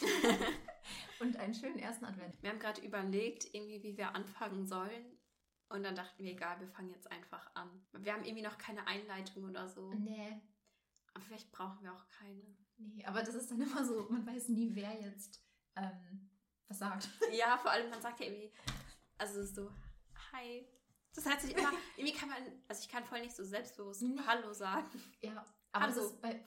und einen schönen ersten Advent. Wir haben gerade überlegt, irgendwie, wie wir anfangen sollen. Und dann dachten wir, egal, wir fangen jetzt einfach an. Wir haben irgendwie noch keine Einleitung oder so. Nee. Aber vielleicht brauchen wir auch keine. Nee, aber das ist dann immer so, man weiß nie, wer jetzt ähm, was sagt. Ja, vor allem, man sagt ja irgendwie, also so, hi. Das hört sich immer, irgendwie kann man, also ich kann voll nicht so selbstbewusst Nee. Hallo sagen. Ja, aber Hallo. das ist bei.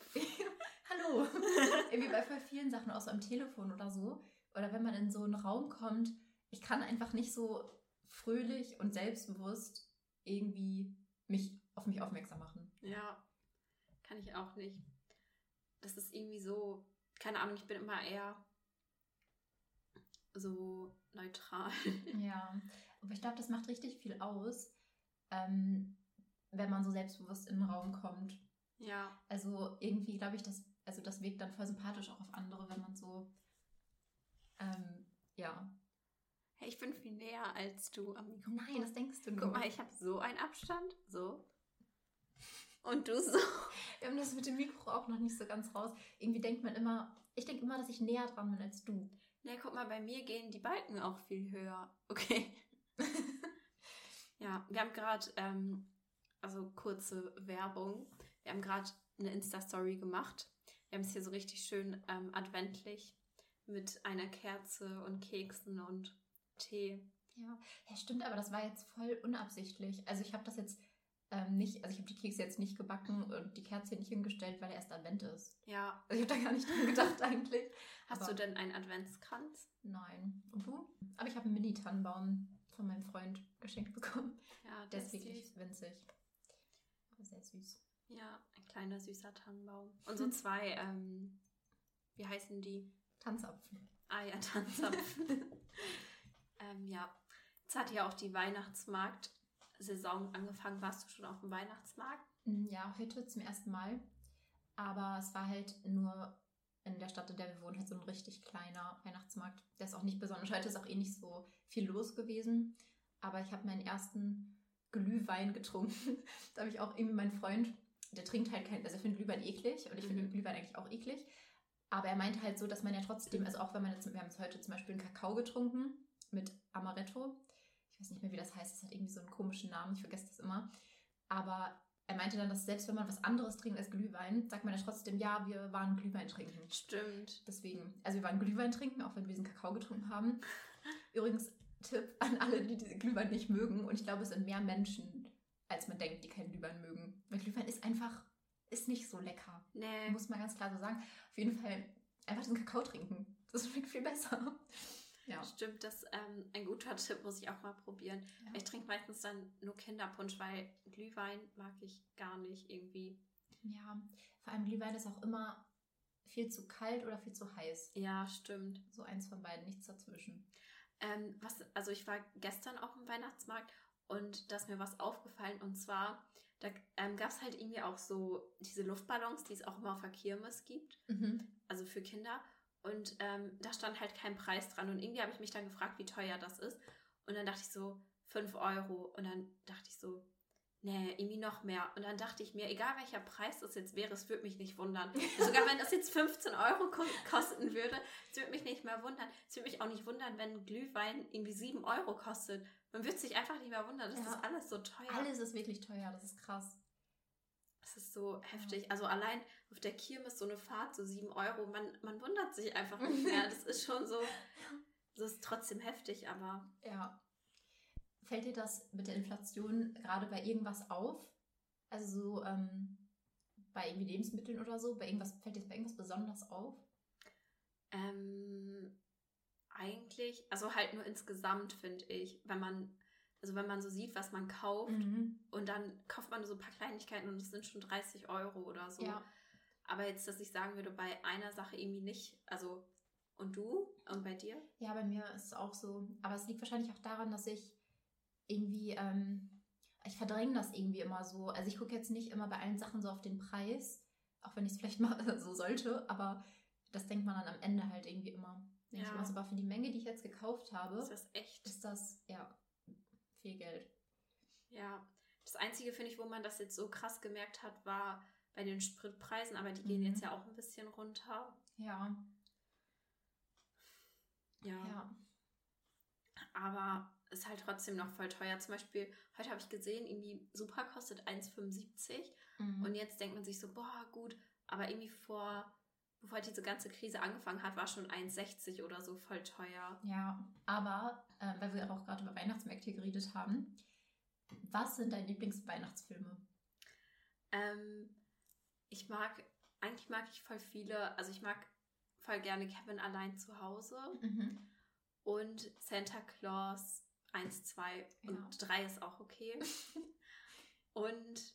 Hallo! Irgendwie bei vielen Sachen, auch so am Telefon oder so. Oder wenn man in so einen Raum kommt, ich kann einfach nicht so fröhlich und selbstbewusst irgendwie mich auf mich aufmerksam machen. Ja, kann ich auch nicht. Das ist irgendwie so, keine Ahnung, ich bin immer eher so neutral. Ja, aber ich glaube, das macht richtig viel aus, ähm, wenn man so selbstbewusst in den Raum kommt. Ja, Also irgendwie glaube ich, das, also das wirkt dann voll sympathisch auch auf andere, wenn man so, ähm, ja. hey, ich bin viel näher als du am Mikrofon. Nein, das denkst du nur. Guck mal, ich habe so einen Abstand, so. Und du so. Wir haben das mit dem Mikro auch noch nicht so ganz raus. Irgendwie denkt man immer, ich denke immer, dass ich näher dran bin als du. Ne, guck mal, bei mir gehen die Balken auch viel höher. Okay. ja, wir haben gerade, ähm, also kurze Werbung. Wir haben gerade eine Insta-Story gemacht. Wir haben es hier so richtig schön ähm, adventlich mit einer Kerze und Keksen und Tee. Ja. ja, stimmt, aber das war jetzt voll unabsichtlich. Also ich habe das jetzt ähm, nicht, also ich habe die Kekse jetzt nicht gebacken und die Kerze nicht hingestellt, weil erst Advent ist. Ja, Also ich habe da gar nicht dran gedacht eigentlich. hast Aber- du denn einen Adventskranz? Nein. Und du? Aber ich habe einen Mini-Tannenbaum von meinem Freund geschenkt bekommen. Ja, Der das ist wirklich winzig. Aber sehr süß. Ja, ein kleiner süßer Tannenbaum. Und so zwei, ähm, wie heißen die? Tanzapfen. Ah ja, Tanzapfen. ähm, ja, jetzt hat ja auch die Weihnachtsmarkt-Saison angefangen. Warst du schon auf dem Weihnachtsmarkt? Mm, Ja, heute zum ersten Mal. Aber es war halt nur in der Stadt, in der wir wohnen, halt so ein richtig kleiner Weihnachtsmarkt. Der ist auch nicht besonders. Heute ist auch eh nicht so viel los gewesen. Aber ich habe meinen ersten Glühwein getrunken. da habe ich auch irgendwie meinen Freund, der trinkt halt kein, also er findet Glühwein eklig und ich finde Mhm. Glühwein eigentlich auch eklig. Aber er meinte halt so, dass man ja trotzdem, also auch wenn man jetzt, wir haben jetzt heute zum Beispiel einen Kakao getrunken mit Amaretto. Ich weiß nicht mehr, wie das heißt. Das hat irgendwie so einen komischen Namen. Ich vergesse das immer. Aber er meinte dann, dass selbst wenn man was anderes trinkt als Glühwein, sagt man ja trotzdem, ja, wir waren Glühwein trinken. Stimmt. Deswegen, also wir waren Glühwein trinken, auch wenn wir diesen Kakao getrunken haben. Übrigens, Tipp an alle, die diese Glühwein nicht mögen. Und ich glaube, es sind mehr Menschen, als man denkt, die keinen Glühwein mögen. Weil Glühwein ist einfach, ist nicht so lecker. Nee. Muss man ganz klar so sagen. Auf jeden Fall einfach diesen Kakao trinken. Das schmeckt viel besser. Ja. Stimmt, das ist ähm, ein guter Tipp, muss ich auch mal probieren. Ja. Ich trinke meistens dann nur Kinderpunsch, weil Glühwein mag ich gar nicht irgendwie. Ja, vor allem Glühwein ist auch immer viel zu kalt oder viel zu heiß. Ja, stimmt. So eins von beiden, nichts dazwischen. Ähm, was, also ich war gestern auf dem Weihnachtsmarkt und da ist mir was aufgefallen und zwar, da ähm, gab es halt irgendwie auch so diese Luftballons, die es auch immer auf der Kirmes gibt, also für Kinder. Und ähm, da stand halt kein Preis dran und irgendwie habe ich mich dann gefragt, wie teuer das ist. Und dann dachte ich so, 5 Euro. Und dann dachte ich so, nee, irgendwie noch mehr. Und dann dachte ich mir, egal welcher Preis das jetzt wäre, es würde mich nicht wundern. Sogar wenn das jetzt 15 Euro ko kosten würde, es würde mich nicht mehr wundern. Es würde mich auch nicht wundern, wenn Glühwein irgendwie 7 Euro kostet. Man würde sich einfach nicht mehr wundern. Das Ja. ist alles so teuer. Alles ist wirklich teuer, das ist krass. Es ist so heftig. Also allein auf der Kirmes so eine Fahrt, so 7 Euro, man, man wundert sich einfach nicht mehr. Das ist schon so, das ist trotzdem heftig, aber Ja. Fällt dir das mit der Inflation gerade bei irgendwas auf? Also so ähm, bei irgendwie Lebensmitteln oder so? Bei irgendwas, fällt dir das bei irgendwas besonders auf? ähm, eigentlich, also halt nur insgesamt finde ich, wenn man, also wenn man so sieht, was man kauft Mhm. und dann kauft man so ein paar Kleinigkeiten und es sind schon 30 Euro oder so. Ja. Aber jetzt, dass ich sagen würde, bei einer Sache irgendwie nicht, also und du und bei dir? Ja, bei mir ist es auch so. Aber es liegt wahrscheinlich auch daran, dass ich irgendwie, ähm, ich verdränge das irgendwie immer so. Also ich gucke jetzt nicht immer bei allen Sachen so auf den Preis, auch wenn ich es vielleicht mal so sollte, aber das denkt man dann am Ende halt irgendwie immer. Ja. ich immer so, aber für die Menge, die ich jetzt gekauft habe, Ist das echt? ist das, ja, viel Geld. Ja, das Einzige, finde ich, wo man das jetzt so krass gemerkt hat, war bei den Spritpreisen, aber die gehen Mhm. jetzt ja auch ein bisschen runter. Ja. Ja. ja. Aber ist halt trotzdem noch voll teuer. Zum Beispiel, heute habe ich gesehen, irgendwie Super kostet 1,75 mhm. und jetzt denkt man sich so, boah, gut, aber irgendwie vor, bevor diese ganze Krise angefangen hat, war schon 1,60 oder so voll teuer. Ja, aber äh, weil wir auch gerade über Weihnachtsmärkte geredet haben, was sind deine Lieblingsweihnachtsfilme? Ähm, ich mag, eigentlich mag ich voll viele, also ich mag voll gerne Kevin allein zu Hause mhm. und Santa Claus 1, 2 und ja. 3 ist auch okay. und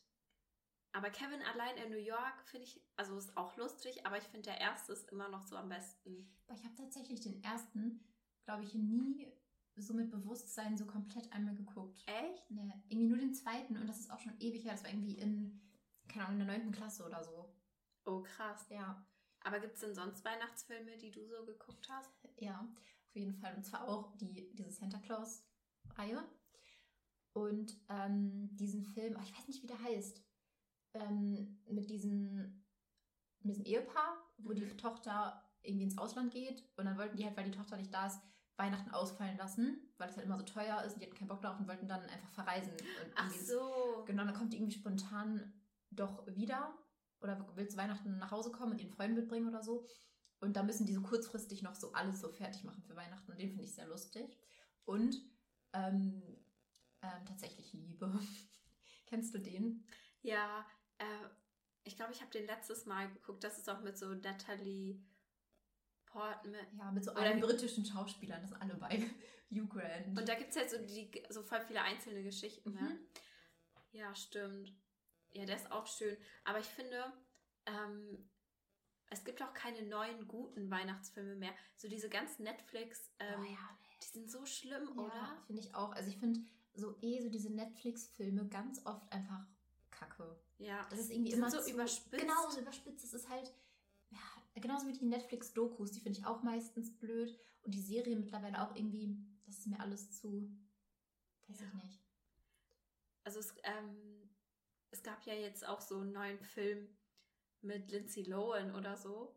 aber Kevin allein in New York finde ich, also ist auch lustig, aber ich finde der erste ist immer noch so am besten. Aber ich habe tatsächlich den ersten, glaube ich, nie so mit Bewusstsein so komplett einmal geguckt. Echt? Ne, irgendwie nur den zweiten und das ist auch schon ewig her. Das war irgendwie in, keine Ahnung, in der neunten Klasse oder so. Oh, krass. Ja. Aber gibt es denn sonst Weihnachtsfilme, die du so geguckt hast? Ja, auf jeden Fall. Und zwar auch die, diese Santa Claus-Reihe. Und ähm, diesen Film, oh, ich weiß nicht, wie der heißt, ähm, mit, diesen, mit diesem Ehepaar, wo mhm. die Tochter irgendwie ins Ausland geht. Und dann wollten die halt, weil die Tochter nicht da ist, Weihnachten ausfallen lassen, weil es halt immer so teuer ist und die hatten keinen Bock darauf und wollten dann einfach verreisen. Und Ach so. Genau, dann kommt die irgendwie spontan doch wieder oder will zu Weihnachten nach Hause kommen und ihren Freund mitbringen oder so. Und da müssen die so kurzfristig noch so alles so fertig machen für Weihnachten. Und den finde ich sehr lustig. Und ähm, ähm, tatsächlich Liebe. Kennst du den? Ja, äh, ich glaube, ich habe den letztes Mal geguckt. Das ist auch mit so Natalie Portman. Ja, mit so allen britischen Schauspielern. Das sind alle bei Hugh Grant. Und da gibt es halt so, die, so voll viele einzelne Geschichten. Ne? Mhm. Ja, stimmt. Ja, der ist auch schön. Aber ich finde, ähm, es gibt auch keine neuen guten Weihnachtsfilme mehr. So diese ganzen Netflix, ähm, oh ja, die sind so schlimm, ja, oder? finde ich auch. Also ich finde so eh so diese Netflix-Filme ganz oft einfach kacke. Ja. Das ist irgendwie immer so zu, überspitzt. Genau, so überspitzt. Es ist halt, ja, genauso wie die Netflix-Dokus, die finde ich auch meistens blöd. Und die Serie mittlerweile auch irgendwie, das ist mir alles zu, weiß ja. ich nicht. Also es, ähm, es gab ja jetzt auch so einen neuen Film mit Lindsay Lohan oder so.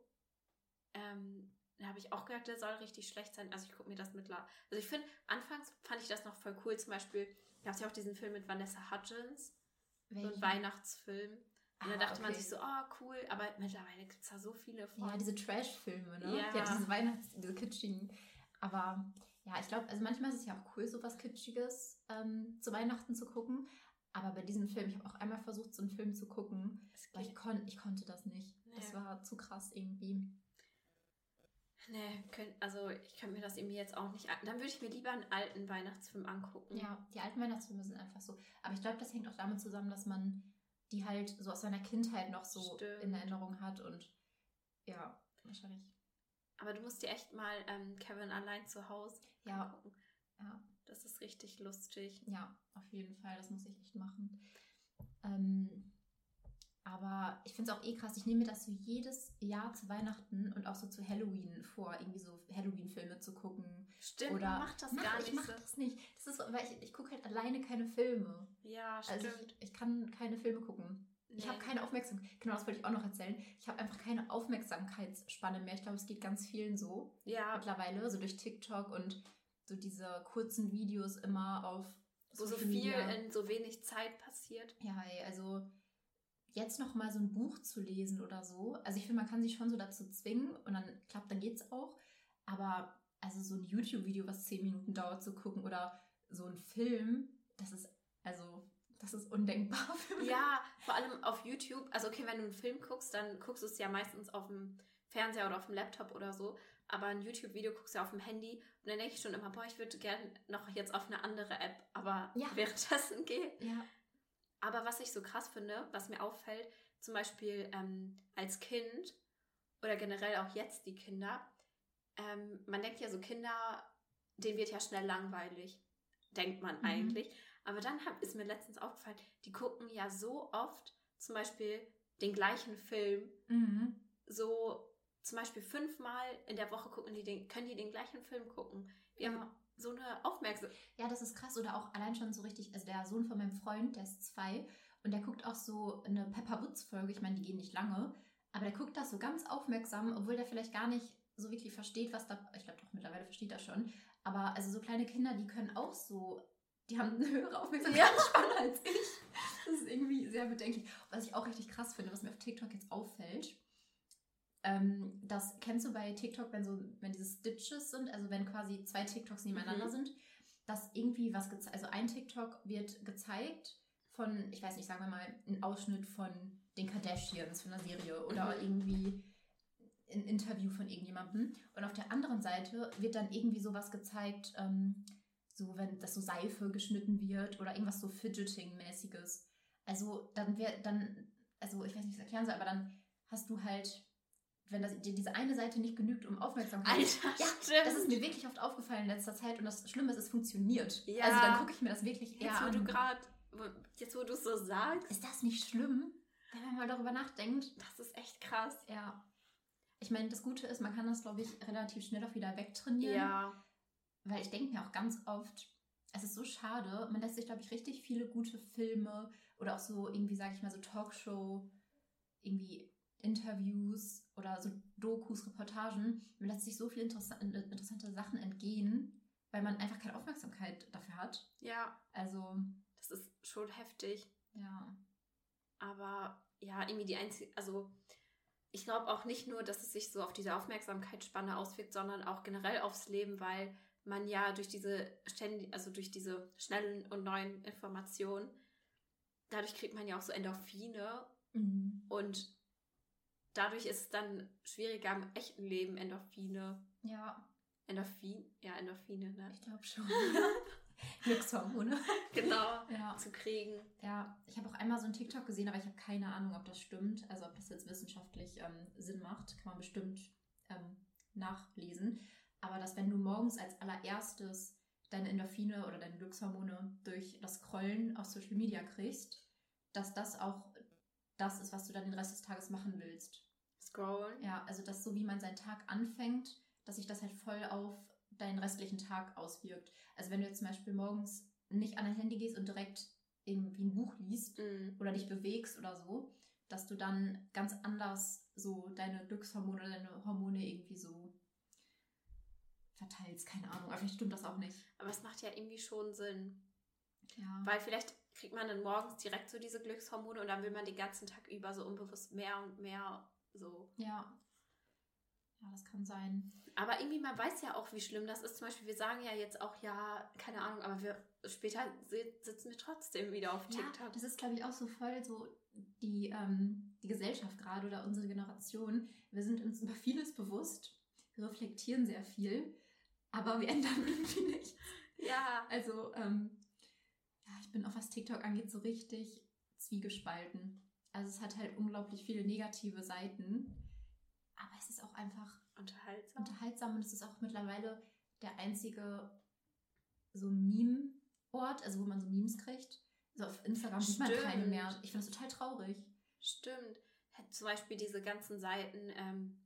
Ähm, da habe ich auch gehört, der soll richtig schlecht sein. Also ich gucke mir das mittlerweile. Also ich finde, anfangs fand ich das noch voll cool. Zum Beispiel gab es ja auch diesen Film mit Vanessa Hudgens. Welchen? So ein Weihnachtsfilm. Und ah, da dachte okay. man sich so, oh cool, aber mittlerweile gibt es da so viele von. Ja, diese Trash-Filme, ne? Ja. ja, diese Weihnachts-, diese kitschigen. Aber ja, ich glaube, also manchmal ist es ja auch cool, so was Kitschiges ähm, zu Weihnachten zu gucken. Aber bei diesem Film, ich habe auch einmal versucht, so einen Film zu gucken, aber ich, kon ich konnte das nicht. Nee. Das war zu krass irgendwie. Nee, könnt, also ich könnte mir das irgendwie jetzt auch nicht. Dann würde ich mir lieber einen alten Weihnachtsfilm angucken. Ja, die alten Weihnachtsfilme sind einfach so. Aber ich glaube, das hängt auch damit zusammen, dass man die halt so aus seiner Kindheit noch so Stimmt. in Erinnerung hat und ja, wahrscheinlich. Aber du musst dir echt mal ähm, Kevin allein zu Hause ja. angucken. Ja. Das ist richtig lustig. Ja, auf jeden Fall. Das muss ich echt machen. Ähm, aber ich finde es auch eh krass. Ich nehme mir das so jedes Jahr zu Weihnachten und auch so zu Halloween vor, irgendwie so Halloween-Filme zu gucken. Stimmt, Oder macht das mach, gar nicht. Ich mache das nicht. Das ist, weil ich, ich gucke halt alleine keine Filme. Ja, stimmt. Also ich, ich kann keine Filme gucken. Nee. Ich habe keine Aufmerksamkeit. Genau, das wollte ich auch noch erzählen. Ich habe einfach keine Aufmerksamkeitsspanne mehr. Ich glaube, es geht ganz vielen so. Ja. Mittlerweile, so durch TikTok und so diese kurzen Videos immer auf. Wo so viel in so wenig Zeit passiert. Ja, also jetzt noch mal so ein Buch zu lesen oder so. Also ich finde, man kann sich schon so dazu zwingen und dann klappt, dann geht's auch. Aber also so ein YouTube-Video, was zehn Minuten dauert zu gucken oder so ein Film, das ist also das ist undenkbar für mich. Ja, vor allem auf YouTube. Also okay, wenn du einen Film guckst, dann guckst du es ja meistens auf dem Fernseher oder auf dem Laptop oder so. Aber ein YouTube-Video guckst du ja auf dem Handy und dann denke ich schon immer, boah, ich würde gerne noch jetzt auf eine andere App, aber ja. währenddessen geht. Ja. Aber was ich so krass finde, was mir auffällt, zum Beispiel ähm, als Kind oder generell auch jetzt die Kinder, ähm, man denkt ja so, Kinder, denen wird ja schnell langweilig, denkt man mhm. eigentlich. Aber dann hab, ist mir letztens aufgefallen, die gucken ja so oft zum Beispiel den gleichen Film. Mhm. So zum Beispiel fünfmal in der Woche gucken die den, können die den gleichen Film gucken. Wir ja. haben so eine Aufmerksamkeit. Ja, das ist krass. Oder auch allein schon so richtig, also der Sohn von meinem Freund, der ist zwei und der guckt auch so eine Pepper Woods Folge. Ich meine, die gehen nicht lange, aber der guckt das so ganz aufmerksam, obwohl der vielleicht gar nicht so wirklich versteht, was da, ich glaube doch mittlerweile versteht das schon. Aber also so kleine Kinder, die können auch so, die haben eine höhere Aufmerksamkeitsspanne ja. als ich. Das ist irgendwie sehr bedenklich. Was ich auch richtig krass finde, was mir auf TikTok jetzt auffällt, ähm, das kennst du bei TikTok, wenn so, wenn diese Stitches sind, also wenn quasi zwei TikToks nebeneinander mhm. sind, dass irgendwie was gezeigt, also ein TikTok wird gezeigt von, ich weiß nicht, sagen wir mal, ein Ausschnitt von den Kardashians von einer Serie oder mhm. irgendwie ein Interview von irgendjemandem. Und auf der anderen Seite wird dann irgendwie sowas gezeigt, ähm, so wenn das so Seife geschnitten wird oder irgendwas so Fidgeting-mäßiges. Also dann wird dann, also ich weiß nicht, wie ich es erklären soll, aber dann hast du halt wenn das, dir diese eine Seite nicht genügt, um Aufmerksamkeit Alter, ja, stimmt. das ist mir wirklich oft aufgefallen in letzter Zeit und das Schlimme ist, es funktioniert. Ja. Also dann gucke ich mir das wirklich eher jetzt, wo an. Du grad, jetzt, wo du es so sagst. Ist das nicht schlimm, wenn man mal darüber nachdenkt? Das ist echt krass. Ja. Ich meine, das Gute ist, man kann das, glaube ich, relativ schnell auch wieder wegtrainieren. Ja. Weil ich denke mir auch ganz oft, es ist so schade, man lässt sich, glaube ich, richtig viele gute Filme oder auch so irgendwie, sage ich mal, so Talkshow, irgendwie Interviews oder so Dokus, Reportagen, man lässt sich so viele interessa interessante Sachen entgehen, weil man einfach keine Aufmerksamkeit dafür hat. Ja. Also. Das ist schon heftig. Ja. Aber ja, irgendwie die einzige, also ich glaube auch nicht nur, dass es sich so auf diese Aufmerksamkeitsspanne auswirkt, sondern auch generell aufs Leben, weil man ja durch diese ständig, also durch diese schnellen und neuen Informationen, dadurch kriegt man ja auch so Endorphine mhm. und dadurch ist es dann schwieriger im echten Leben Endorphine. Ja. Endorphin? Ja, Endorphine, ne? Ich glaube schon. Glückshormone. Genau. Ja. Zu kriegen. Ja, ich habe auch einmal so ein TikTok gesehen, aber ich habe keine Ahnung, ob das stimmt. Also ob das jetzt wissenschaftlich ähm, Sinn macht, kann man bestimmt ähm, nachlesen. Aber dass wenn du morgens als allererstes deine Endorphine oder deine Glückshormone durch das Scrollen auf Social Media kriegst, dass das auch das ist, was du dann den Rest des Tages machen willst. Scrollen? Ja, also das so, wie man seinen Tag anfängt, dass sich das halt voll auf deinen restlichen Tag auswirkt. Also wenn du jetzt zum Beispiel morgens nicht an dein Handy gehst und direkt irgendwie ein Buch liest mm. oder dich bewegst oder so, dass du dann ganz anders so deine Glückshormone oder deine Hormone irgendwie so verteilst. Keine Ahnung, aber vielleicht stimmt das auch nicht. Aber es macht ja irgendwie schon Sinn. Ja. Weil vielleicht kriegt man dann morgens direkt so diese Glückshormone und dann will man den ganzen Tag über so unbewusst mehr und mehr so. Ja. Ja, das kann sein. Aber irgendwie, man weiß ja auch, wie schlimm das ist. Zum Beispiel, wir sagen ja jetzt auch, ja, keine Ahnung, aber wir später sitzen wir trotzdem wieder auf TikTok. Ja, das ist, glaube ich, auch so voll so die, ähm, die Gesellschaft gerade oder unsere Generation. Wir sind uns über vieles bewusst, wir reflektieren sehr viel, aber wir ändern irgendwie nichts. Ja. Also, ähm, ich bin auch was TikTok angeht so richtig zwiegespalten. Also es hat halt unglaublich viele negative Seiten, aber es ist auch einfach unterhaltsam. Unterhaltsam und es ist auch mittlerweile der einzige so Meme-Ort, also wo man so Memes kriegt. Also auf Instagram sieht man keine mehr. Ich finde das total traurig. Stimmt. Zum Beispiel diese ganzen Seiten, ähm,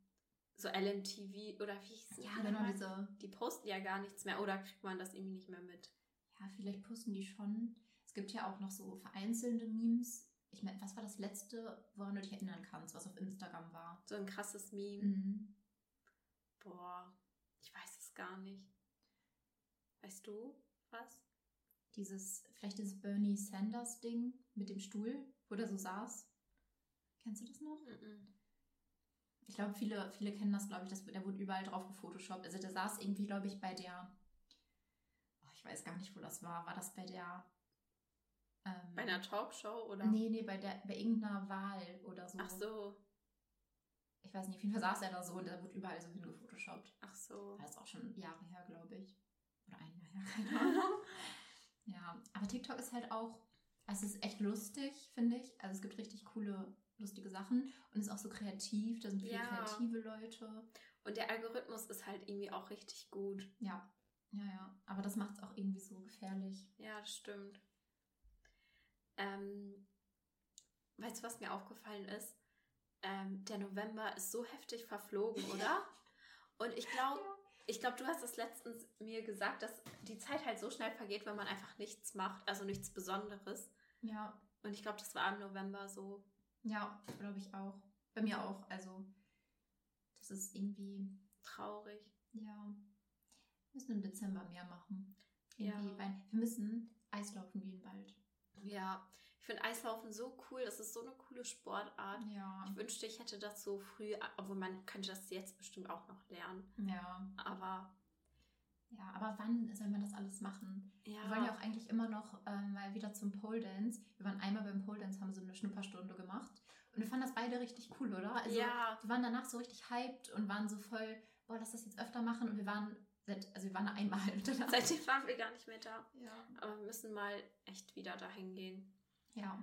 so LMTV oder wie hieß es? Ja, genau, diese. Die posten ja gar nichts mehr oder kriegt man das irgendwie nicht mehr mit? Ja, vielleicht posten die schon. Es gibt ja auch noch so vereinzelte Memes. Ich meine, was war das letzte, woran du dich erinnern kannst, was auf Instagram war? So ein krasses Meme. Mhm. Boah, ich weiß es gar nicht. Weißt du was? Dieses, vielleicht dieses Bernie Sanders Ding mit dem Stuhl, wo der so saß. Kennst du das noch? Mhm. Ich glaube, viele, viele kennen das, glaube ich, das, der wurde überall drauf gefotoshoppt. Also der saß irgendwie, glaube ich, bei der weiß gar nicht, wo das war. War das bei der. Ähm, bei einer Talkshow oder? Nee, nee, bei, der, bei irgendeiner Wahl oder so. Ach so. Ich weiß nicht, auf jeden Fall saß er da so und da wurde überall so hingefotoshoppt. Ach so. Das ist auch schon Jahre her, glaube ich. Oder ein Jahr her, keine Ahnung. ja, aber TikTok ist halt auch, es ist echt lustig, finde ich. Also es gibt richtig coole, lustige Sachen und ist auch so kreativ. Da sind viele ja. kreative Leute. Und der Algorithmus ist halt irgendwie auch richtig gut. Ja, ja, ja. Aber das macht es auch irgendwie so gefährlich. Ja, das stimmt. Ähm, weißt du, was mir aufgefallen ist? Ähm, der November ist so heftig verflogen, oder? Und ich glaube, ja. ich glaube, du hast es letztens mir gesagt, dass die Zeit halt so schnell vergeht, wenn man einfach nichts macht, also nichts Besonderes. Ja. Und ich glaube, das war im November so. Ja, glaube ich auch. Bei mir auch. Also, das ist irgendwie traurig. Ja. Wir müssen im Dezember mehr machen. Irgendwie, ja. wir müssen Eislaufen gehen bald. Ja, ich finde Eislaufen so cool. Das ist so eine coole Sportart. Ja. Ich wünschte, ich hätte das so früh, obwohl man könnte das jetzt bestimmt auch noch lernen. Ja. Aber. Ja, aber wann soll man das alles machen? Ja. Wir wollen ja auch eigentlich immer noch ähm, mal wieder zum Pole Dance. Wir waren einmal beim Pole Dance, haben so eine Schnupperstunde gemacht. Und wir fanden das beide richtig cool, oder? Also, ja. Wir waren danach so richtig hyped und waren so voll, boah, lass das jetzt öfter machen. Und wir waren Seit, also wir waren da einmal. Seitdem waren wir gar nicht mehr da. Ja. Aber wir müssen mal echt wieder dahin gehen. Ja.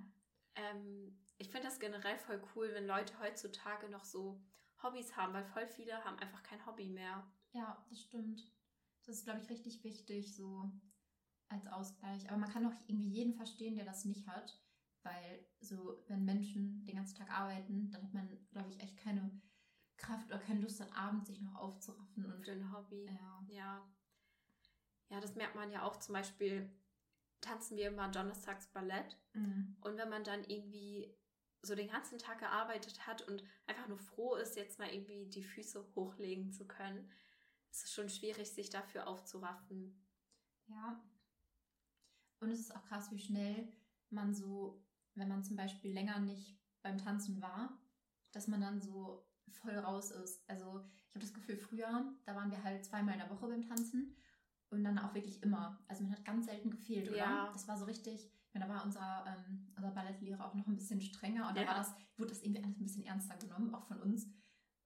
Ähm, ich finde das generell voll cool, wenn Leute heutzutage noch so Hobbys haben, weil voll viele haben einfach kein Hobby mehr. Ja, das stimmt. Das ist, glaube ich, richtig wichtig, so als Ausgleich. Aber man kann auch irgendwie jeden verstehen, der das nicht hat. Weil so, wenn Menschen den ganzen Tag arbeiten, dann hat man, glaube ich, echt keine Kraft oder keine Lust, dann abends sich noch aufzuraffen. Und für ein Hobby. Ja. ja. Ja, das merkt man ja auch zum Beispiel, tanzen wir immer donnerstags Ballett. Mhm. Und wenn man dann irgendwie so den ganzen Tag gearbeitet hat und einfach nur froh ist, jetzt mal irgendwie die Füße hochlegen zu können, ist es schon schwierig, sich dafür aufzuraffen. Ja. Und es ist auch krass, wie schnell man so, wenn man zum Beispiel länger nicht beim Tanzen war, dass man dann so voll raus ist. Also ich habe das Gefühl, früher, da waren wir halt zweimal in der Woche beim Tanzen und dann auch wirklich immer. Also man hat ganz selten gefehlt, oder? Ja. Das war so richtig, ich meine, da war unser, ähm, unser Ballettlehrer auch noch ein bisschen strenger und ja. da war das, wurde das irgendwie alles ein bisschen ernster genommen, auch von uns.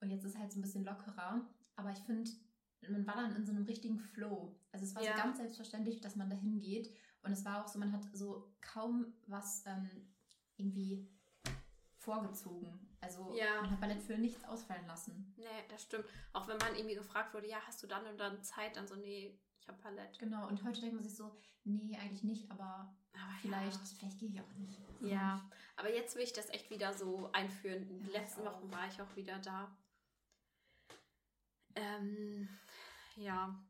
Und jetzt ist es halt so ein bisschen lockerer. Aber ich finde, man war dann in so einem richtigen Flow. Also es war ja. so ganz selbstverständlich, dass man da hingeht. Und es war auch so, man hat so kaum was ähm, irgendwie vorgezogen. Also ja. man hat Ballett für nichts ausfallen lassen. Nee, das stimmt. Auch wenn man irgendwie gefragt wurde, ja, hast du dann und dann Zeit, dann so, nee, ich habe Ballett. Genau, und heute denkt man sich so, nee, eigentlich nicht, aber, aber vielleicht, ja. vielleicht gehe ich auch nicht. Ja, aber jetzt will ich das echt wieder so einführen. Die ja, letzten Wochen war ich auch wieder da. Ähm, ja,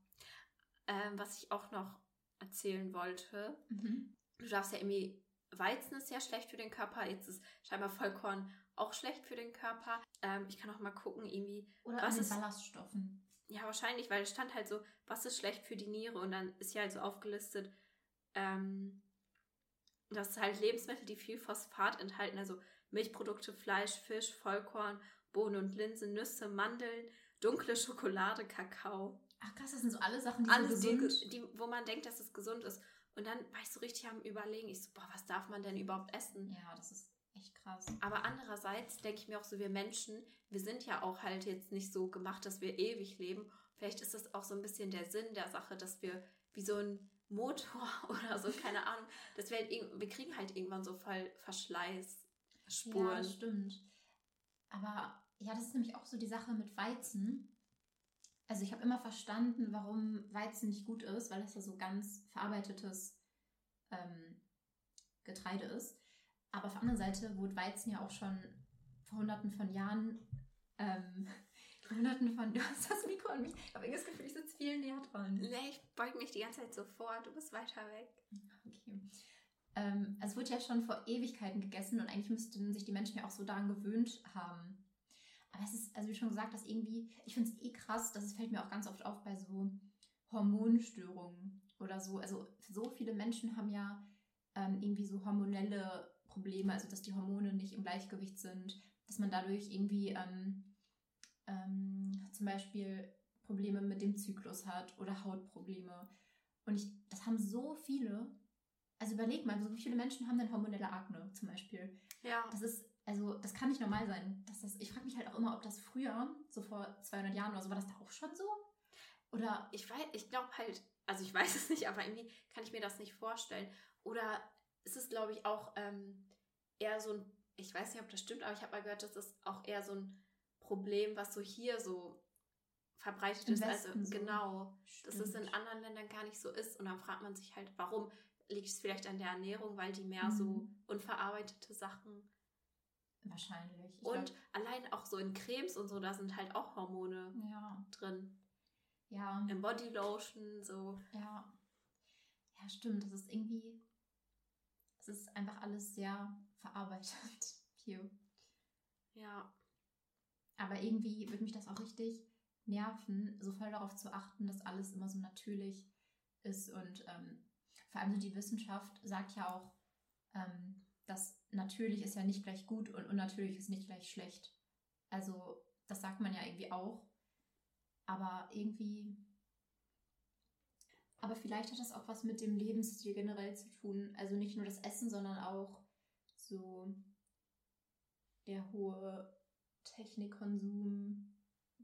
ähm, was ich auch noch erzählen wollte, mhm. du darfst ja irgendwie Weizen ist ja schlecht für den Körper, jetzt ist scheinbar Vollkorn auch schlecht für den Körper. Ähm, ich kann auch mal gucken, irgendwie. Oder was ist Ballaststoffen. Ja, wahrscheinlich, weil es stand halt so, was ist schlecht für die Niere und dann ist ja halt so aufgelistet, ähm, dass halt Lebensmittel, die viel Phosphat enthalten, also Milchprodukte, Fleisch, Fisch, Vollkorn, Bohnen und Linsen, Nüsse, Mandeln, dunkle Schokolade, Kakao. Ach krass, das sind so alle Sachen, die Alles, so gesund die, die, wo man denkt, dass es gesund ist. Und dann war ich so richtig am Überlegen, ich so, boah, was darf man denn überhaupt essen? Ja, das ist echt krass. Aber andererseits denke ich mir auch so, wir Menschen, wir sind ja auch halt jetzt nicht so gemacht, dass wir ewig leben. Vielleicht ist das auch so ein bisschen der Sinn der Sache, dass wir wie so ein Motor oder so, keine Ahnung, dass wir halt, wir kriegen halt irgendwann so voll Verschleißspuren. Ja, das stimmt. Aber ja, das ist nämlich auch so die Sache mit Weizen also ich habe immer verstanden, warum Weizen nicht gut ist, weil es ja so ganz verarbeitetes ähm, Getreide ist. Aber auf der anderen Seite wurde Weizen ja auch schon vor hunderten von Jahren, ähm, hunderten von, du hast das Mikro an mich, ich habe das Gefühl, ich sitze viel näher dran. Nee, ich beug mich die ganze Zeit so vor, du bist weiter weg. Okay. Ähm, also es wurde ja schon vor Ewigkeiten gegessen und eigentlich müssten sich die Menschen ja auch so daran gewöhnt haben. Aber es ist, also wie schon gesagt, dass irgendwie, ich finde es eh krass, dass es fällt mir auch ganz oft auf bei so Hormonstörungen oder so. Also so viele Menschen haben ja ähm, irgendwie so hormonelle Probleme, also dass die Hormone nicht im Gleichgewicht sind, dass man dadurch irgendwie ähm, ähm, zum Beispiel Probleme mit dem Zyklus hat oder Hautprobleme. Und ich, das haben so viele. Also überleg mal, so viele Menschen haben denn hormonelle Akne zum Beispiel. Ja. Das ist also das kann nicht normal sein. Dass das, ich frage mich halt auch immer, ob das früher, so vor 200 Jahren oder so, war das da auch schon so? Oder ich weiß, ich glaube halt, also ich weiß es nicht, aber irgendwie kann ich mir das nicht vorstellen. Oder ist es, glaube ich, auch ähm, eher so ein, ich weiß nicht, ob das stimmt, aber ich habe mal gehört, dass das auch eher so ein Problem, was so hier so verbreitet Im ist. also so. genau, stimmt. dass es in anderen Ländern gar nicht so ist. Und dann fragt man sich halt, warum liegt es vielleicht an der Ernährung, weil die mehr mhm. so unverarbeitete Sachen Wahrscheinlich. Ich und glaub, allein auch so in Cremes und so, da sind halt auch Hormone ja. drin. Ja. Im Bodylotion, so. Ja. Ja, stimmt. Das ist irgendwie. Es ist einfach alles sehr verarbeitet hier. Ja. Aber irgendwie würde mich das auch richtig nerven, so voll darauf zu achten, dass alles immer so natürlich ist. Und ähm, vor allem so die Wissenschaft sagt ja auch, ähm, dass natürlich ist ja nicht gleich gut und unnatürlich ist nicht gleich schlecht. Also das sagt man ja irgendwie auch. Aber irgendwie. Aber vielleicht hat das auch was mit dem Lebensstil generell zu tun. Also nicht nur das Essen, sondern auch so der hohe Technikkonsum,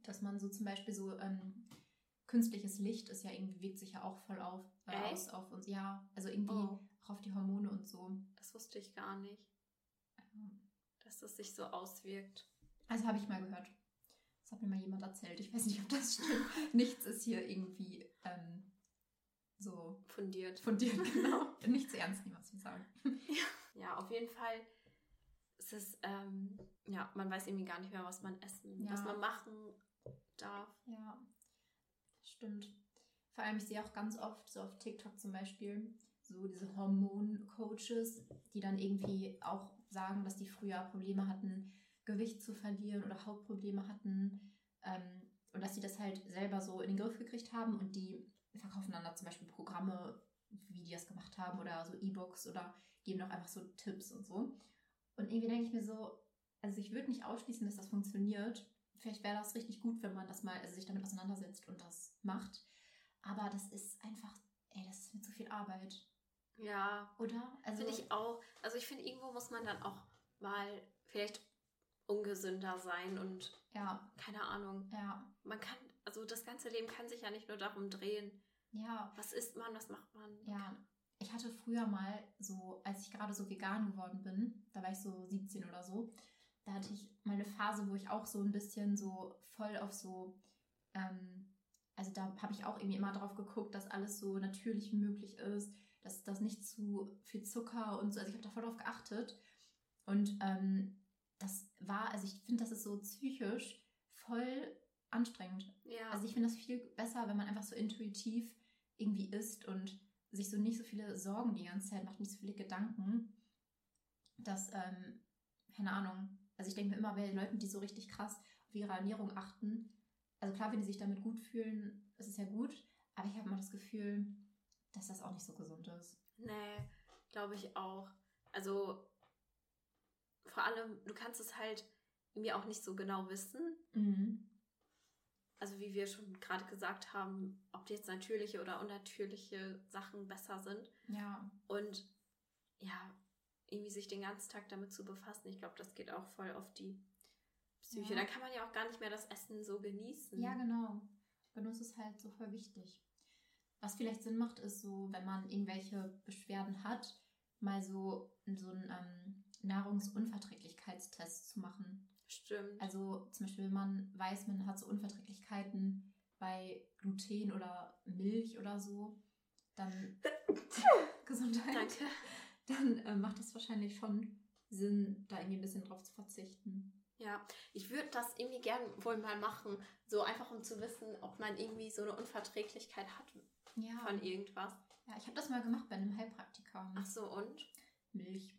dass man so zum Beispiel so ähm, künstliches Licht ist ja irgendwie, wirkt sich ja auch voll auf, äh, aus auf uns. Ja, also irgendwie oh. auch auf die Hormone und so. Das wusste ich gar nicht. Dass das sich so auswirkt. Also habe ich mal gehört. Das hat mir mal jemand erzählt. Ich weiß nicht, ob das stimmt. Nichts ist hier irgendwie ähm, so fundiert. Fundiert, genau. Nicht zu ernst nehmen, was wir sagen. Ja. Ja, auf jeden Fall ist es, ähm, ja, man weiß irgendwie gar nicht mehr, was man essen, ja. was man machen darf. Ja, stimmt. Vor allem, ich sehe auch ganz oft, so auf TikTok zum Beispiel, so diese Hormon-Coaches, die dann irgendwie auch sagen, dass die früher Probleme hatten, Gewicht zu verlieren oder Hautprobleme hatten ähm, und dass sie das halt selber so in den Griff gekriegt haben und die verkaufen dann da zum Beispiel Programme, wie die das gemacht haben oder so E-Books oder geben auch einfach so Tipps und so. Und irgendwie denke ich mir so, also ich würde nicht ausschließen, dass das funktioniert. Vielleicht wäre das richtig gut, wenn man das mal, also sich damit auseinandersetzt und das macht. Aber das ist einfach, ey, das ist mir zu viel Arbeit. Ja. Oder? Also finde ich auch. Also ich finde, irgendwo muss man dann auch mal vielleicht ungesünder sein und ja. keine Ahnung. Ja. Man kann, also das ganze Leben kann sich ja nicht nur darum drehen. Ja. Was isst man, was macht man? Ja. Ich hatte früher mal so, als ich gerade so vegan geworden bin, da war ich so 17 oder so, da hatte ich mal eine Phase, wo ich auch so ein bisschen so voll auf so, ähm, also da habe ich auch irgendwie immer drauf geguckt, dass alles so natürlich wie möglich ist, dass das nicht zu viel Zucker und so, also ich habe da voll drauf geachtet und ähm, das war, also ich finde, das ist so psychisch voll anstrengend. Ja. Also ich finde das viel besser, wenn man einfach so intuitiv irgendwie isst und sich so nicht so viele Sorgen die ganze Zeit macht, nicht so viele Gedanken, dass, ähm, keine Ahnung, also ich denke mir immer bei Leuten, die so richtig krass auf ihre Ernährung achten, also klar, wenn die sich damit gut fühlen, ist es ja gut, aber ich habe immer das Gefühl, dass das auch nicht so gesund ist. Nee, glaube ich auch. Also vor allem, du kannst es halt mir auch nicht so genau wissen. Mhm. Also wie wir schon gerade gesagt haben, ob jetzt natürliche oder unnatürliche Sachen besser sind. Ja. Und ja, irgendwie sich den ganzen Tag damit zu befassen, ich glaube, das geht auch voll auf die Psyche. Ja. Dann kann man ja auch gar nicht mehr das Essen so genießen. Ja, genau. Genuss ist halt so voll wichtig. Was vielleicht Sinn macht, ist so, wenn man irgendwelche Beschwerden hat, mal so, so ein ähm, Nahrungsunverträglichkeitstest zu machen. Stimmt. Also zum Beispiel, wenn man weiß, man hat so Unverträglichkeiten bei Gluten oder Milch oder so, dann Gesundheit. Danke. Dann äh, macht es wahrscheinlich schon Sinn, da irgendwie ein bisschen drauf zu verzichten. Ja, ich würde das irgendwie gern wohl mal machen, so einfach um zu wissen, ob man irgendwie so eine Unverträglichkeit hat ja. von irgendwas. Ja, ich habe das mal gemacht bei einem Heilpraktiker. Ach so, und? Milch.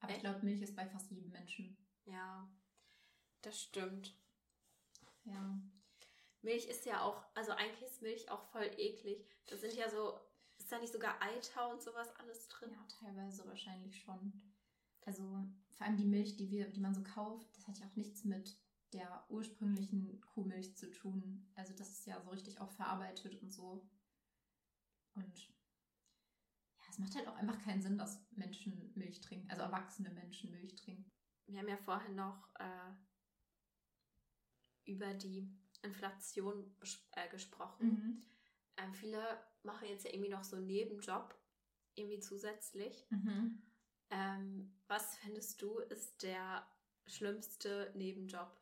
Aber Echt? ich glaube, Milch ist bei fast jedem Menschen. Ja, das stimmt. Ja. Milch ist ja auch, also eigentlich ist Milch auch voll eklig. Da sind ja so, ist da nicht sogar Eiter und sowas alles drin? Ja, teilweise wahrscheinlich schon. Also vor allem die Milch, die wir, die man so kauft, das hat ja auch nichts mit der ursprünglichen Kuhmilch zu tun. Also das ist ja so richtig auch verarbeitet und so. Und ja, es macht halt auch einfach keinen Sinn, dass Menschen Milch trinken, also erwachsene Menschen Milch trinken. Wir haben ja vorhin noch äh, über die Inflation äh, gesprochen. Mhm. Ähm, viele machen jetzt ja irgendwie noch so einen Nebenjob, irgendwie zusätzlich. Mhm. Ähm, was findest du ist der schlimmste Nebenjob?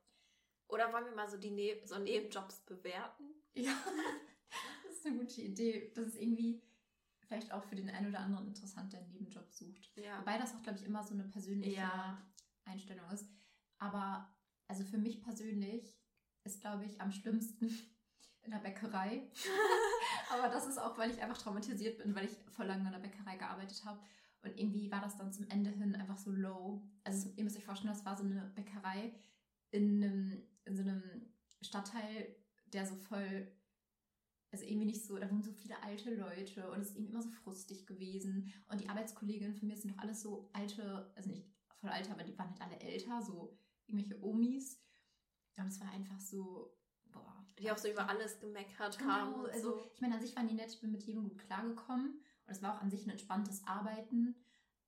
Oder wollen wir mal so die ne so Nebenjobs bewerten? Ja, das ist eine gute Idee. Das ist irgendwie vielleicht auch für den einen oder anderen interessant, der einen Nebenjob sucht. Ja. Wobei das auch, glaube ich, immer so eine persönliche ja. Einstellung ist. Aber also für mich persönlich ist, glaube ich, am schlimmsten in der Bäckerei. Aber das ist auch, weil ich einfach traumatisiert bin, weil ich vor lange in der Bäckerei gearbeitet habe. Und irgendwie war das dann zum Ende hin einfach so low. Also ihr müsst euch vorstellen, das war so eine Bäckerei in, einem, in so einem Stadtteil, der so voll, also irgendwie nicht so, da wohnen so viele alte Leute und es ist irgendwie immer so frustig gewesen. Und die Arbeitskolleginnen von mir sind doch alles so alte, also nicht voll alter, aber die waren halt alle älter, so irgendwelche Omis. Und es war einfach so, boah. Die auch so über alles gemeckert genau, haben. Und also so. ich meine, an sich waren die nett, ich bin mit jedem gut klargekommen. Und es war auch an sich ein entspanntes Arbeiten.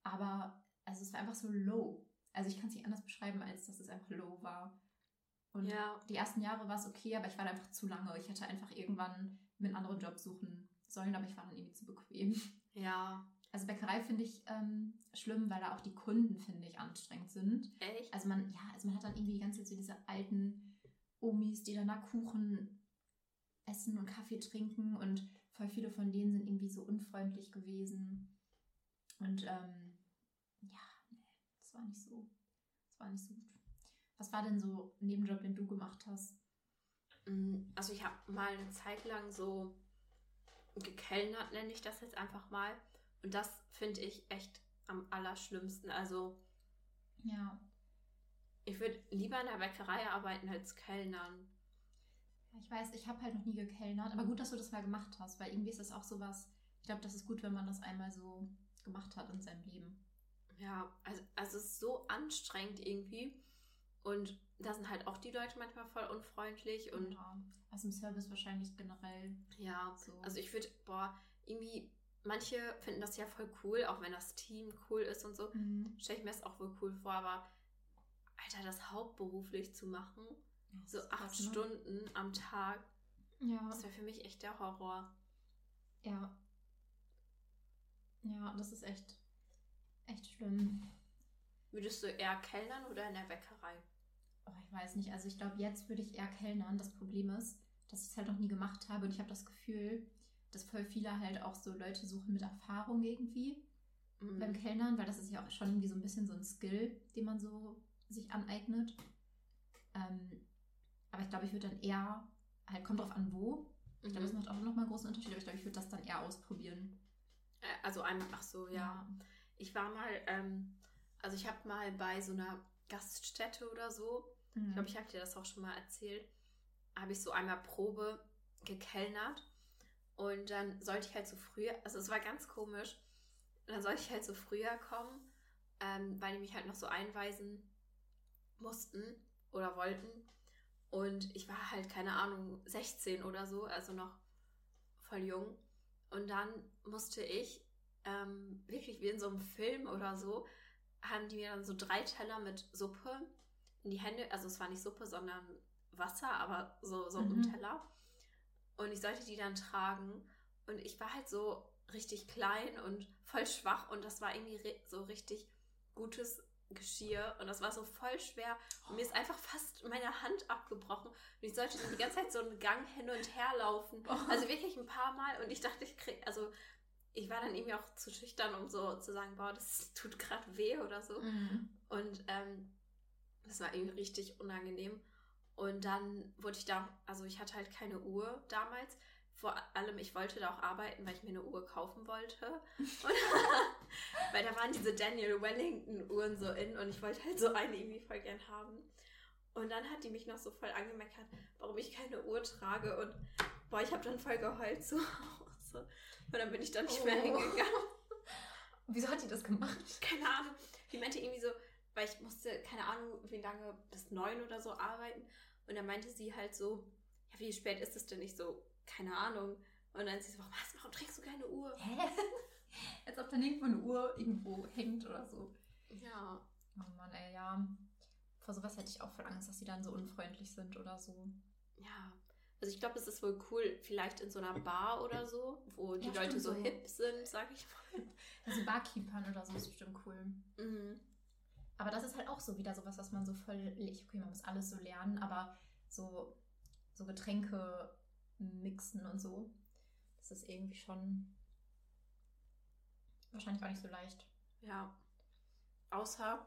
Aber also es war einfach so low. Also ich kann es nicht anders beschreiben, als dass es einfach low war. Und ja. die ersten Jahre war es okay, aber ich war da einfach zu lange. Ich hätte einfach irgendwann mir einen anderen Job suchen sollen, aber ich war dann irgendwie zu bequem. Ja. Also Bäckerei finde ich ähm, schlimm, weil da auch die Kunden, finde ich, anstrengend sind. Echt? Also man, ja, also man hat dann irgendwie die ganze Zeit so diese alten Omis, die dann da Kuchen essen und Kaffee trinken und voll viele von denen sind irgendwie so unfreundlich gewesen. Und ähm, ja, nee, das war nicht so, das war nicht so gut. Was war denn so ein Nebenjob, den du gemacht hast? Mm, also ich habe mal eine Zeit lang so gekellnert, nenne ich das jetzt einfach mal. Und das finde ich echt am allerschlimmsten. Also ja. Ich würde lieber in der Bäckerei arbeiten als Kellnern. Ich weiß, ich habe halt noch nie gekellnert, aber gut, dass du das mal gemacht hast, weil irgendwie ist das auch sowas. Ich glaube, das ist gut, wenn man das einmal so gemacht hat in seinem Leben. Ja, also, also es ist so anstrengend irgendwie. Und da sind halt auch die Leute manchmal voll unfreundlich und. Ja, also im Service wahrscheinlich generell. Ja, so. Also ich würde, boah, irgendwie, manche finden das ja voll cool, auch wenn das Team cool ist und so. Mhm. Stelle ich mir das auch wohl cool vor, aber Alter, das hauptberuflich zu machen, ja, so acht krass, ne? Stunden am Tag, ja. das wäre für mich echt der Horror. Ja. Ja, das ist echt, echt schlimm. Würdest du eher kellnern oder in der Bäckerei? Oh, ich weiß nicht. Also ich glaube, jetzt würde ich eher kellnern. Das Problem ist, dass ich es halt noch nie gemacht habe und ich habe das Gefühl, dass voll viele halt auch so Leute suchen mit Erfahrung irgendwie mhm. beim Kellnern, weil das ist ja auch schon irgendwie so ein bisschen so ein Skill, den man so sich aneignet. Ähm, aber ich glaube, ich würde dann eher, halt kommt drauf an, wo. Ich glaube, das mhm. macht auch nochmal einen großen Unterschied, aber ich glaube, ich würde das dann eher ausprobieren. Äh, also einmal, ach so, ja. ja. Ich war mal, ähm, also ich habe mal bei so einer Gaststätte oder so, mhm. ich glaube, ich habe dir das auch schon mal erzählt, habe ich so einmal Probe gekellnert und dann sollte ich halt so früher, also es war ganz komisch, dann sollte ich halt so früher kommen, ähm, weil die mich halt noch so einweisen mussten oder wollten. Und ich war halt, keine Ahnung, 16 oder so, also noch voll jung. Und dann musste ich, ähm, wirklich wie in so einem Film oder so, haben die mir dann so drei Teller mit Suppe in die Hände, also es war nicht Suppe, sondern Wasser, aber so, so mhm. im Teller. Und ich sollte die dann tragen. Und ich war halt so richtig klein und voll schwach und das war irgendwie so richtig gutes Geschirr und das war so voll schwer und mir ist einfach fast meine Hand abgebrochen und ich sollte dann die ganze Zeit so einen Gang hin und her laufen. Oh. Also wirklich ein paar Mal und ich dachte, ich krieg, also ich war dann irgendwie auch zu schüchtern, um so zu sagen, boah, das tut gerade weh oder so. Mhm. Und ähm, das war irgendwie richtig unangenehm. Und dann wurde ich da, also ich hatte halt keine Uhr damals vor allem, ich wollte da auch arbeiten, weil ich mir eine Uhr kaufen wollte. weil da waren diese Daniel Wellington Uhren so in und ich wollte halt so eine irgendwie voll gern haben. Und dann hat die mich noch so voll angemeckert, warum ich keine Uhr trage. Und boah, ich habe dann voll geheult zu Hause. Und dann bin ich dann nicht oh. mehr hingegangen. Wieso hat die das gemacht? Keine Ahnung. Die meinte irgendwie so, weil ich musste, keine Ahnung, wie lange, bis neun oder so arbeiten. Und dann meinte sie halt so, ja, wie spät ist es denn nicht so? keine Ahnung. Und dann sie so, was, warum trägst du keine Uhr? Hä? Als ob dann irgendwo eine Uhr irgendwo hängt oder so. Ja. Oh Mann, ey, ja. Vor sowas hätte ich auch voll Angst, dass sie dann so unfreundlich sind oder so. Ja. Also ich glaube, es ist wohl cool, vielleicht in so einer Bar oder so, wo die ja, Leute so, so hip sind, sag ich mal. Also Barkeepern oder so ist bestimmt cool. Mhm. Aber das ist halt auch so wieder sowas, was man so voll, okay, man muss alles so lernen, aber so, so Getränke mixen und so. Das ist irgendwie schon wahrscheinlich auch nicht so leicht. Ja. Außer